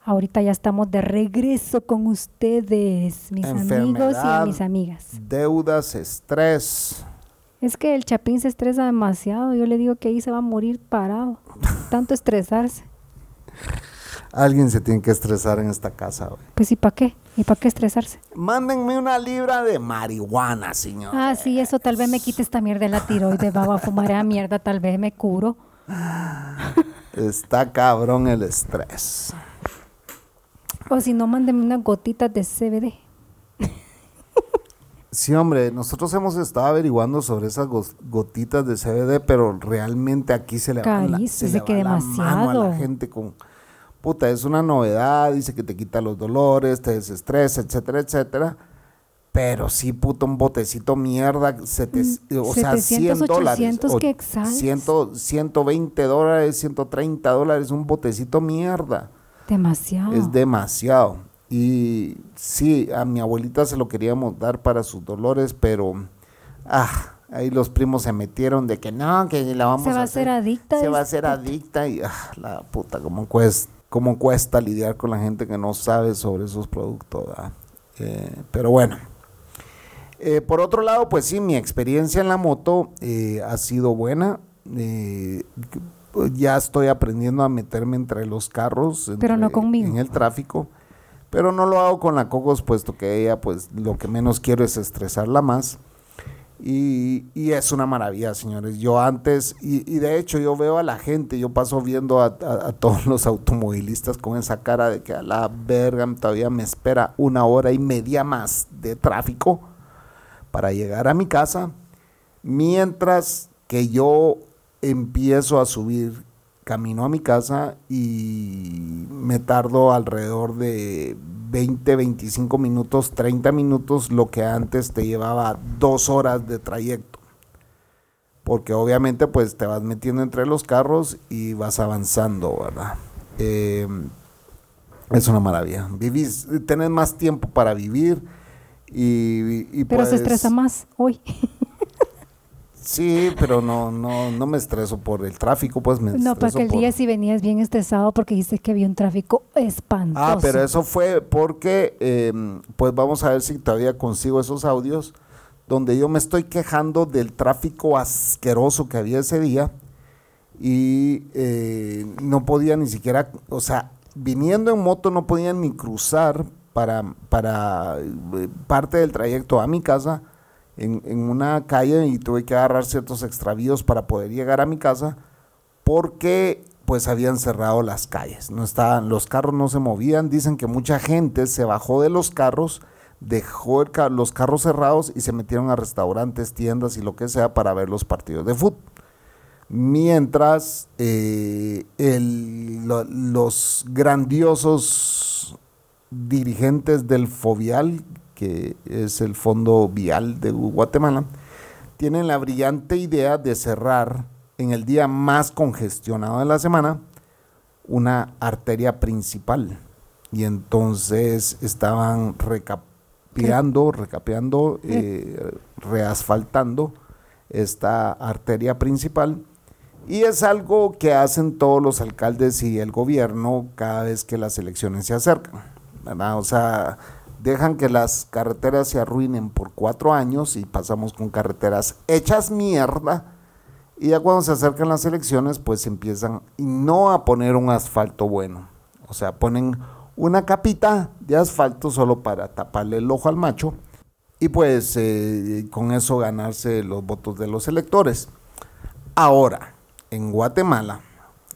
ahorita ya estamos de regreso con ustedes, mis amigos y mis amigas. Deudas, estrés. Es que el chapín se estresa demasiado. Yo le digo que ahí se va a morir parado. Tanto estresarse. Alguien se tiene que estresar en esta casa. güey. Pues ¿y para qué? ¿Y para qué estresarse? Mándenme una libra de marihuana, señor. Ah, sí, eso tal vez me quite esta mierda de la tiroides, baba, a fumar a mierda, tal vez me curo. Está cabrón el estrés. O si no, mándenme unas gotitas de CBD. Sí, hombre, nosotros hemos estado averiguando sobre esas gotitas de CBD, pero realmente aquí se le va, la, se le va la mano a la gente con puta, es una novedad, dice que te quita los dolores, te desestresa, etcétera, etcétera. Pero sí, puta, un botecito mierda, mm, o sea, 100 dólares. que 100, 120 dólares, 130 dólares, un botecito mierda. Demasiado. Es demasiado. Y sí, a mi abuelita se lo queríamos dar para sus dolores, pero ah, ahí los primos se metieron de que no, que la vamos a Se va a hacer adicta. Se va a hacer adicta y ah, la puta, cómo cuesta, cómo cuesta lidiar con la gente que no sabe sobre esos productos. Eh, pero bueno. Eh, por otro lado, pues sí, mi experiencia en la moto eh, ha sido buena. ya estoy aprendiendo a meterme entre los carros. Pero no conmigo. En el tráfico pero no lo hago con la Cocos, puesto que ella, pues, lo que menos quiero es estresarla más. Y, y es una maravilla, señores. Yo antes, y, y, de hecho yo veo a la gente, yo paso viendo a, a, todos los automovilistas con esa cara de que a la verga todavía me espera una hora y media más de tráfico para llegar a mi casa, mientras que yo empiezo a subir camino a mi casa y me tardo alrededor de 20, 25 minutos, 30 minutos, lo que antes te llevaba dos horas de trayecto. Porque obviamente pues te vas metiendo entre los carros y vas avanzando, ¿verdad? Em, es una maravilla. Vivís, tenés más tiempo para vivir y, Pero se estresa más hoy. Sí, pero no, no, no me estreso por el tráfico, pues me No, porque el día sí venías bien estresado porque dices que había un tráfico espantoso. Ah, pero eso fue porque, em, pues vamos a ver si todavía consigo esos audios donde yo me estoy quejando del tráfico asqueroso que había ese día y eh, no podía ni siquiera, o sea, viniendo en moto no podía ni cruzar para, para eh, parte del trayecto a mi casa en, una calle y tuve que agarrar ciertos extravíos para poder llegar a mi casa porque pues habían cerrado las calles, no estaban, los carros no se movían, dicen que mucha gente se bajó de los carros, dejó los carros cerrados y se metieron a restaurantes, tiendas y lo que sea para ver los partidos de fútbol. Mientras eh, los grandiosos dirigentes del Fovial, que es el Fondo Vial de Guatemala, tienen la brillante idea de cerrar en el día más congestionado de la semana una arteria principal. Y entonces estaban recapeando, recapeando, eh, reasfaltando esta arteria principal. Y es algo que hacen todos los alcaldes y el gobierno cada vez que las elecciones se acercan. O sea, dejan que las carreteras se arruinen por cuatro años y pasamos con carreteras hechas mierda. Y ya cuando se acercan las elecciones, pues empiezan no a poner un asfalto bueno. O sea, ponen una capita de asfalto solo para taparle el ojo al macho y pues eh, con eso ganarse los votos de los electores. Ahora, en Guatemala,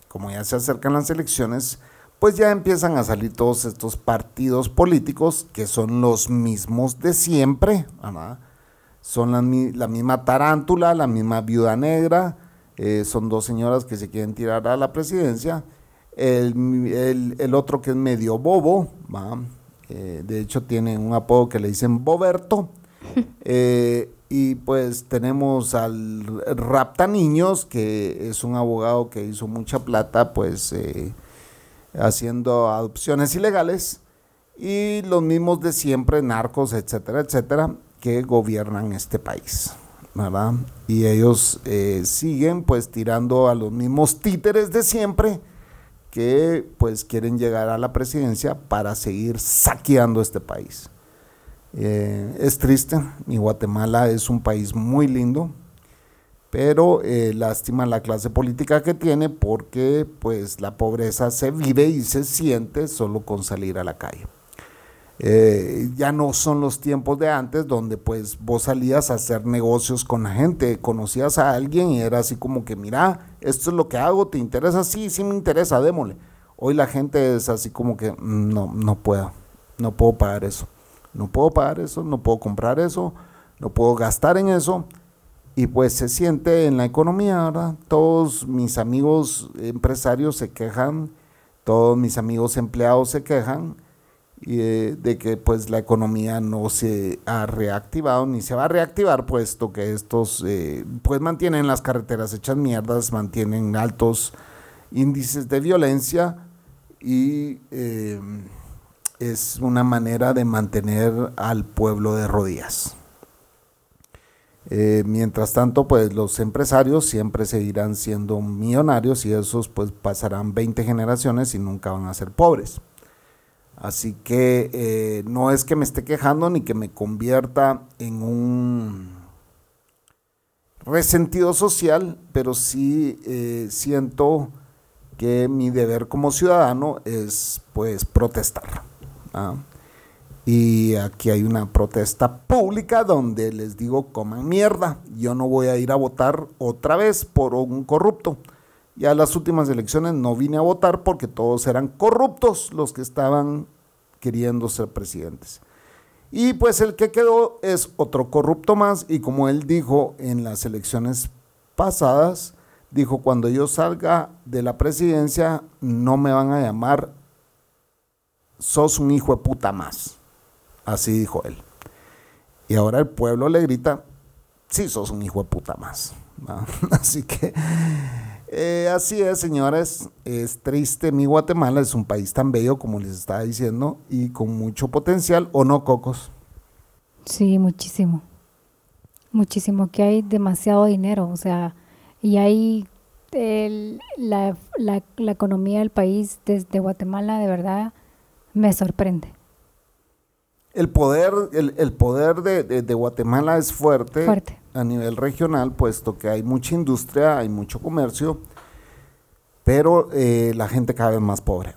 como ya se acercan las elecciones, pues ya empiezan a salir todos estos partidos políticos que son los mismos de siempre, son la, misma tarántula, la misma viuda negra, eh, son dos señoras que se quieren tirar a la presidencia, el, otro que es medio bobo, eh, de hecho tiene un apodo que le dicen Boberto, eh, y pues tenemos al Rapta Niños, que es un abogado que hizo mucha plata, pues haciendo adopciones ilegales y los mismos de siempre, narcos, etcétera, etcétera, que gobiernan este país. ¿verdad? Y ellos eh, siguen pues tirando a los mismos títeres de siempre que pues quieren llegar a la presidencia para seguir saqueando este país. Eh, es triste, y Guatemala es un país muy lindo, pero eh, lástima la clase política que tiene porque pues la pobreza se vive y se siente solo con salir a la calle. Eh, ya no son los tiempos de antes donde pues vos salías a hacer negocios con la gente, conocías a alguien y era así como que mira, esto es lo que hago, ¿te interesa? Sí, sí me interesa, démosle. Hoy la gente es así como que mm, no, no puedo, no puedo pagar eso, no puedo pagar eso, no puedo comprar eso, no puedo gastar en eso y pues se siente en la economía, ¿verdad? Todos mis amigos empresarios se quejan, todos mis amigos empleados se quejan y, eh, de que pues la economía no se ha reactivado ni se va a reactivar puesto que estos eh, pues mantienen las carreteras hechas mierdas, mantienen altos índices de violencia y eh, es una manera de mantener al pueblo de rodillas. Eh, mientras tanto, pues los empresarios siempre seguirán siendo millonarios y esos pues pasarán 20 generaciones y nunca van a ser pobres. Así que eh, no es que me esté quejando ni que me convierta en un resentido social, pero sí eh, siento que mi deber como ciudadano es pues protestar. ¿ah? Y aquí hay una protesta pública donde les digo, coman mierda, yo no voy a ir a votar otra vez por un corrupto. Ya las últimas elecciones no vine a votar porque todos eran corruptos los que estaban queriendo ser presidentes. Y pues el que quedó es otro corrupto más y como él dijo en las elecciones pasadas, dijo, cuando yo salga de la presidencia no me van a llamar, sos un hijo de puta más. Así dijo él. Y ahora el pueblo le grita, sí, sos un hijo de puta más. Así que eh, así es, señores. Es triste. Mi Guatemala es un país tan bello como les estaba diciendo y con mucho potencial, ¿o no, Cocos? Sí, muchísimo. Muchísimo, que hay demasiado dinero, o sea, y hay la, la, la economía del país desde Guatemala, de verdad, me sorprende. El poder, el, poder de, Guatemala es fuerte, a nivel regional, puesto que hay mucha industria, hay mucho comercio, pero eh, la gente cada vez más pobre.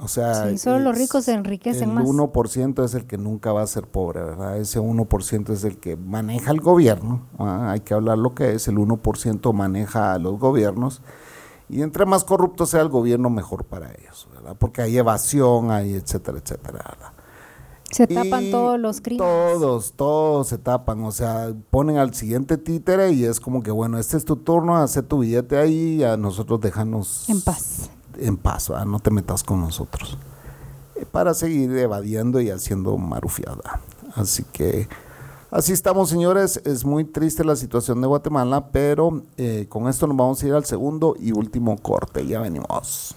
O sea, solo los ricos se enriquecen más. El 1% es el que nunca va a ser pobre, ¿verdad? Ese 1% es el que maneja el gobierno. Hay que hablar lo que es. El 1% maneja a los gobiernos. Y entre más corrupto sea el gobierno, mejor para ellos, ¿verdad? Porque hay evasión, hay etcétera, etcétera, ¿verdad? Se tapan todos los crímenes. Todos, todos se tapan. O sea, ponen al siguiente títere y es como que, bueno, este es tu turno, hace tu billete ahí y a nosotros déjanos. En paz. En paz, no te metas con nosotros. Eh, para seguir evadiendo y haciendo marufiada. Así que. Así estamos, señores. Es muy triste la situación de Guatemala, pero eh, con esto nos vamos a ir al segundo y último corte. Ya venimos.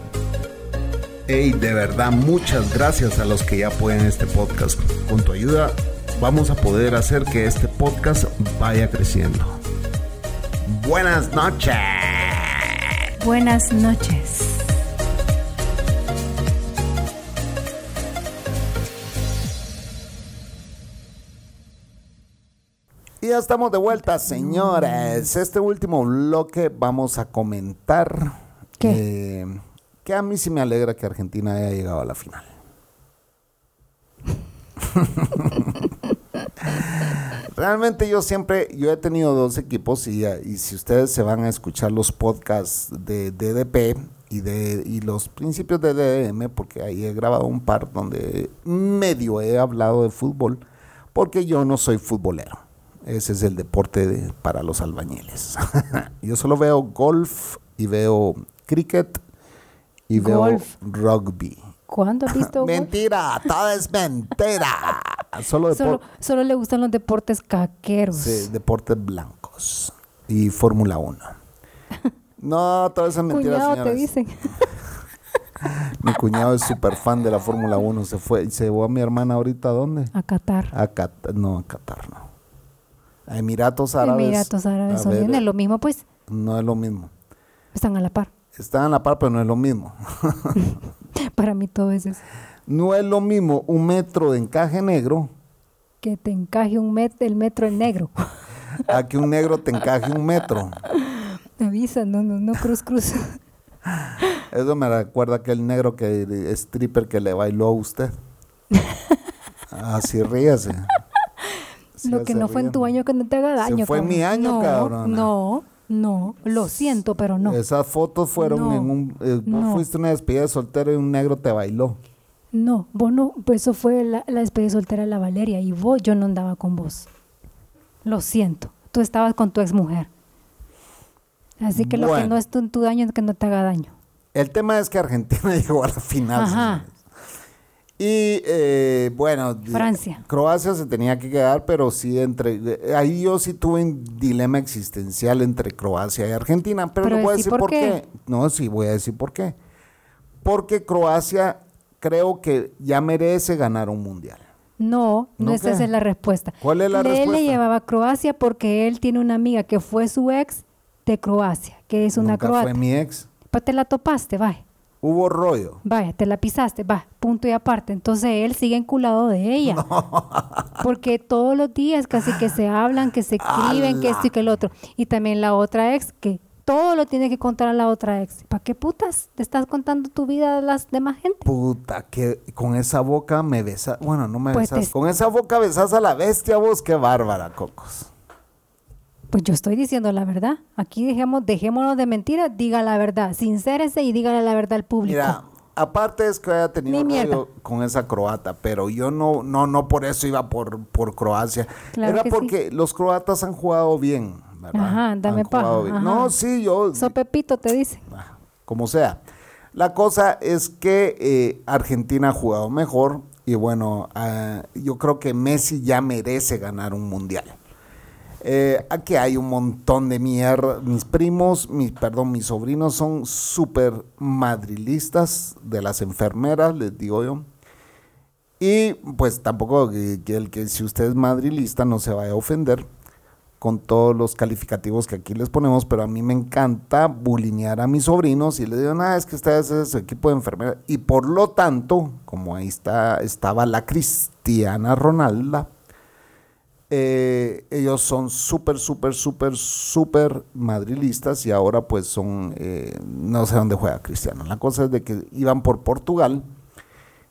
Hey, de verdad, muchas gracias a los que ya apoyan este podcast. Con tu ayuda vamos a poder hacer que este podcast vaya creciendo. Buenas noches. Buenas noches. Y ya estamos de vuelta, señores. Este último bloque vamos a comentar. ¿Qué? Eh, a mí sí me alegra que Argentina haya llegado a la final. Realmente yo siempre, yo he tenido dos equipos y, y, si ustedes se van a escuchar los podcasts de DDP y, de, y los principios de DDM, porque ahí he grabado un par donde medio he hablado de fútbol, porque yo no soy futbolero. Ese es el deporte para los albañiles. yo solo veo golf y veo cricket y veo rugby. ¿Cuándo has visto Mentira, todo es mentira. Solo, solo, le gustan los deportes caqueros. Sí, deportes blancos. Y Fórmula 1. No, todo eso es mentira, Cuñado te dicen. mi cuñado es súper fan de la Fórmula 1. Se fue, se llevó a mi hermana ahorita, ¿a dónde? A Qatar. A Qatar, no, a Qatar no. A Emiratos Árabes. Emiratos Árabes Unidos, es lo mismo, pues. No es lo mismo. Están a la par. Están a la par, pero no es lo mismo. Para mí todo es eso. No es lo mismo un metro de encaje negro Que te encaje un met el metro en negro. a que un negro te encaje un metro. Me avisa, no, no, no, cruz, cruz. Eso me recuerda aquel negro que stripper que le bailó a usted. Así ríase. Sí, lo que no fue en tu año que no te haga Se daño. fue en mi cabrón. año, no, cabrona. No, no, lo siento, pero no. Esas fotos fueron No, en un... eh, vos no. fuiste una despedida de soltero y un negro te bailó. No, vos no, pues eso fue la, la despedida soltera de la Valeria y vos, yo no andaba con vos. Lo siento, tú estabas con tu exmujer. Así que lo que no es tu, tu daño es que no te haga daño. El tema es que Argentina llegó a la final. Ajá. señores. Y eh, bueno, Francia. Croacia se tenía que quedar, pero sí entre ahí yo sí tuve un dilema existencial entre Croacia y Argentina, pero, Pero no voy a decir por por qué. qué. No, sí voy a decir por qué. Porque Croacia creo que ya merece ganar un mundial. No, no, ¿No esa es la respuesta. ¿Cuál es la él respuesta? le llevaba a Croacia porque él tiene una amiga que fue su ex de Croacia, que es una Nunca croata. fue mi ex. Pues te la topaste, vaya. Hubo rollo. Vaya, te la pisaste, va, punto y aparte. Entonces él sigue enculado de ella. Porque todos los días casi que se hablan, que se escriben, que esto y que el otro. Y también la otra ex, que todo lo tiene que contar a la otra ex. ¿Para qué putas te estás contando tu vida a las demás gente? Puta, que con esa boca me besas. Bueno, no me Pues besas. te- Con esa boca besas a la bestia, vos. Qué bárbara, Cocos. Pues yo estoy diciendo la verdad. Aquí dejemos, dejémonos de mentiras, diga la verdad. Sincérese y dígale la verdad al público. Mira, aparte es que haya tenido con esa croata, pero yo no, no, no por eso iba por, por Croacia. Claro Era que porque los croatas han jugado bien, ¿verdad? Ajá, dame paja, bien. ajá. No, sí, yo. So Pepito te dice. Como sea. La cosa es que eh, Argentina ha jugado mejor y bueno, ah, yo creo que Messi ya merece ganar un mundial. Eh, aquí hay un montón de mierda. Mis primos, mis, perdón, mis sobrinos son súper madrilistas de las enfermeras, les digo yo. Y pues tampoco que, el que si usted es madrilista no se vaya a ofender con todos los calificativos que aquí les ponemos, pero a mí me encanta bulinear a mis sobrinos y les digo, nada, es que ustedes es equipo de enfermera. Y por lo tanto, como ahí está, estaba la Cristiana Ronalda, eh, ellos son súper, súper, súper, súper madrilistas y ahora pues son, eh, no sé dónde juega Cristiano. La cosa es de que iban por Portugal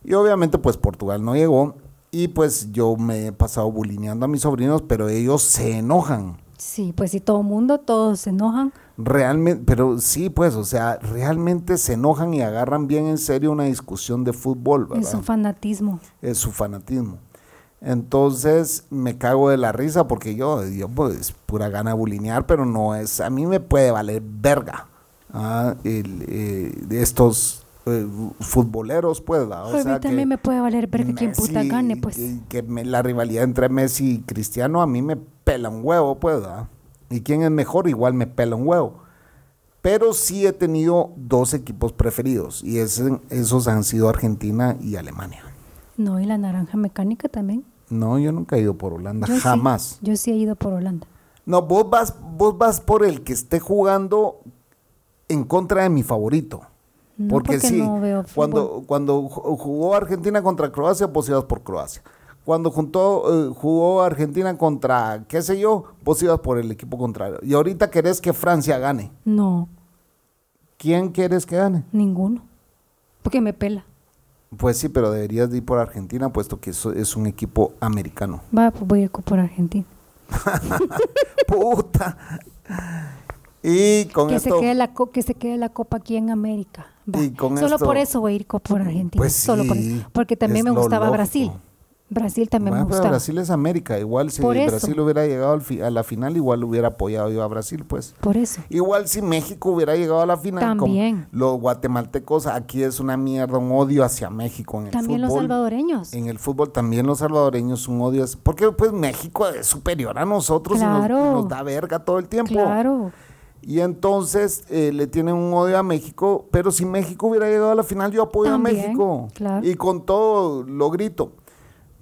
y obviamente pues Portugal no llegó y pues yo me he pasado bulineando a mis sobrinos, pero ellos se enojan. Sí, pues si todo mundo, todos se enojan. Realmente, pero sí, pues, o sea, realmente se enojan y agarran bien en serio una discusión de fútbol, ¿verdad? Es un fanatismo. es su fanatismo. Entonces me cago de la risa porque yo, yo pues pura gana bulinear, pero no es, a mí me puede valer verga ah, el, eh, de estos eh, futboleros, pues. Pero a sea mí también que me puede valer ver que quien puta gane, pues. Que, que me- la rivalidad entre Messi y Cristiano a mí me pela un huevo, pues. Y quién es mejor, igual me pela un huevo. Pero sí he tenido dos equipos preferidos y esos han sido Argentina y Alemania. No, y la naranja mecánica también. No, yo nunca he ido por Holanda, Yo sí. jamás. yo sí he ido por Holanda. No, vos vas, vos vas por el que esté jugando en contra de mi favorito. No, porque, porque sí, no veo fútbol. cuando, cuando ju- jugó Argentina contra Croacia, vos ibas por Croacia. Cuando juntó, eh, jugó Argentina contra, qué sé yo, vos ibas por el equipo contrario. Y ahorita querés que Francia gane. No, ¿Quién quieres que gane? ninguno. Porque me pela. Pues sí, pero deberías de ir por Argentina, puesto que eso es un equipo americano. Va, pues voy a ir por Argentina. Puta. Y con Que se, quede la que se quede la copa aquí en América. Y con Solo esto- por eso voy a ir por Argentina. Pues Solo por sí, eso. Porque también es me gustaba. Brasil. Brasil también Bueno, me gustaba. Brasil es América, igual si. Brasil hubiera llegado al fi- a la final, igual hubiera apoyado yo a Brasil, pues. Por eso. Igual si México hubiera llegado a la final, También. los guatemaltecos, aquí es una mierda, un odio hacia México en el También los fútbol. salvadoreños. En el fútbol también los salvadoreños un odio, hacia- porque pues México es superior a nosotros y nos- Claro. y nos, da verga todo el tiempo. Claro. Y entonces eh, le tienen un odio a México, pero si México hubiera llegado a la final, yo apoyo También, a México. claro. Y con todo lo grito.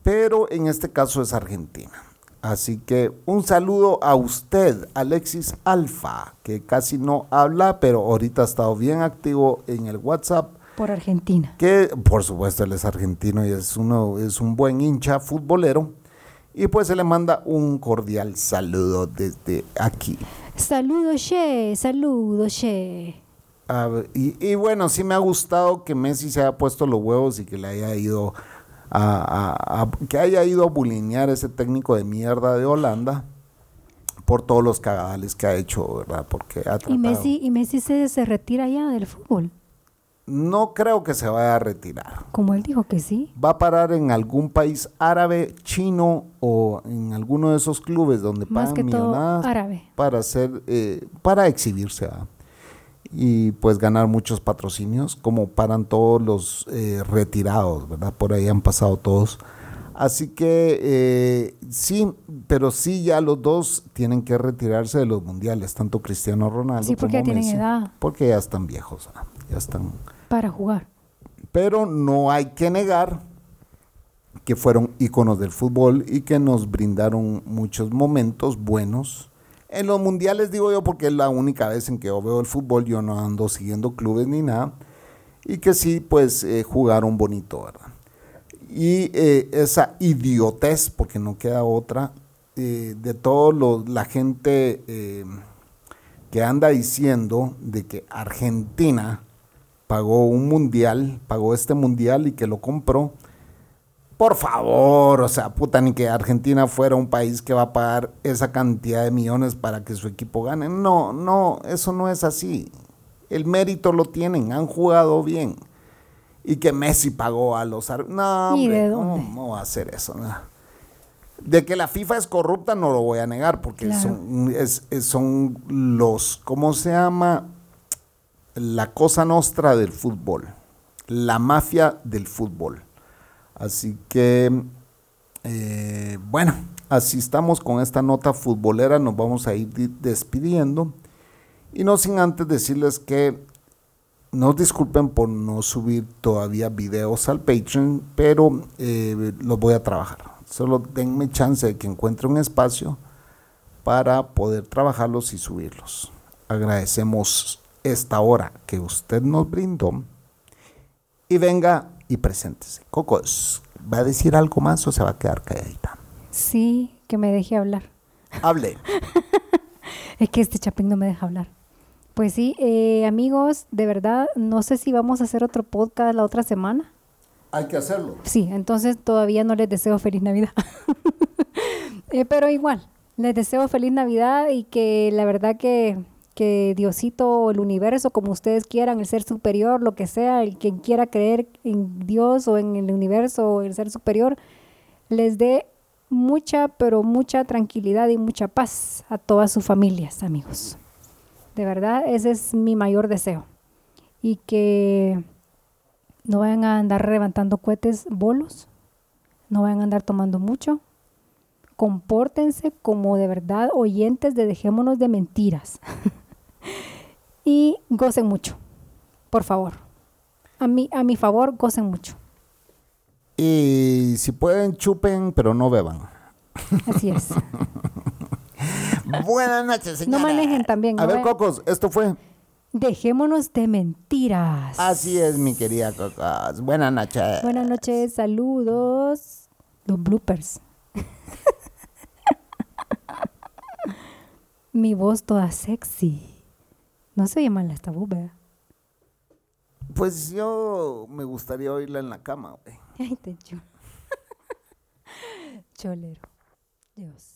Pero en este caso es Argentina. Así que un saludo a usted, Alexis Alfa, que casi no habla, pero ahorita ha estado bien activo en el WhatsApp. Por Argentina. Que por supuesto él es argentino y es, uno, es un buen hincha futbolero. Y pues se le manda un cordial saludo desde aquí. Saludos, Che, saludos, Che. y, y bueno, sí me ha gustado que Messi se haya puesto los huevos y que le haya ido a, que haya ido a bulinear ese técnico de mierda de Holanda por todos los cagadales que ha hecho, ¿verdad? Porque ha ¿Y Messi, y Messi se, se retira ya del fútbol? No creo que se vaya a retirar. Como él dijo que sí. Va a parar en algún país árabe, chino o en alguno de esos clubes donde Más pagan que todo árabe. para hacer, eh, para exhibirse. ¿verdad? Y pues ganar muchos patrocinios, como paran todos los eh, retirados, ¿verdad? Por ahí han pasado todos. Así que eh, sí, pero sí ya los dos tienen que retirarse de los mundiales, tanto Cristiano Ronaldo Sí, porque como ya tienen edad. Porque ya están viejos, ¿verdad? ya están. Para jugar. Pero no hay que negar que fueron íconos del fútbol y que nos brindaron muchos momentos buenos en los mundiales digo yo porque es la única vez en que yo veo el fútbol, yo no ando siguiendo clubes ni nada, y que sí, pues eh, jugaron bonito, ¿verdad? Y eh, esa idiotez, porque no queda otra, eh, de toda la gente que anda diciendo de que Argentina pagó un mundial, pagó este mundial y que lo compró, por favor, o sea, puta, ni que Argentina fuera un país que va a pagar esa cantidad de millones para que su equipo gane. No, no, eso no es así. El mérito lo tienen, han jugado bien. Y que Messi pagó a los... No, hombre, no, va a hacer eso. De que la FIFA es corrupta no lo voy a negar, porque son, son los, ¿cómo se llama? La cosa nostra del fútbol, la mafia del fútbol. Así que, eh, bueno, así estamos con esta nota futbolera, nos vamos a ir despidiendo. Y no sin antes decirles que nos disculpen por no subir todavía videos al Patreon, pero eh, los voy a trabajar. Solo denme chance de que encuentre un espacio para poder trabajarlos y subirlos. Agradecemos esta hora que usted nos brindó y venga y preséntese. Cocos, ¿va a decir algo más o se va a quedar calladita? Sí, que me deje hablar. Hable. es que este chapín no me deja hablar. Pues sí, eh, amigos, de verdad, no sé si vamos a hacer otro podcast la otra semana. Hay que hacerlo. Sí, entonces todavía no les deseo feliz Navidad. Eh, pero igual, les deseo feliz Navidad y que la verdad que que Diosito, el universo, como ustedes quieran, el ser superior, lo que sea, el quien quiera creer en Dios o en el universo o el ser superior, les dé mucha, pero mucha tranquilidad y mucha paz a todas sus familias, amigos. De verdad, ese es mi mayor deseo. Y que no vayan a andar levantando cohetes bolos, no vayan a andar tomando mucho. Compórtense como de verdad oyentes de dejémonos de mentiras. y gocen mucho, por favor. A mi, a mi favor, gocen mucho. Y si pueden, chupen, pero no beban. Así es. Buenas noches, señora. No manejen también. A ver, Cocos, esto fue. Dejémonos de mentiras. Así es, mi querida Cocos. Buenas noches. Buenas noches, saludos. Los bloopers. mi voz toda sexy. No se llama la esta ¿verdad? Pues yo me gustaría oírla en la cama, güey. Ay, te Cholero. Dios.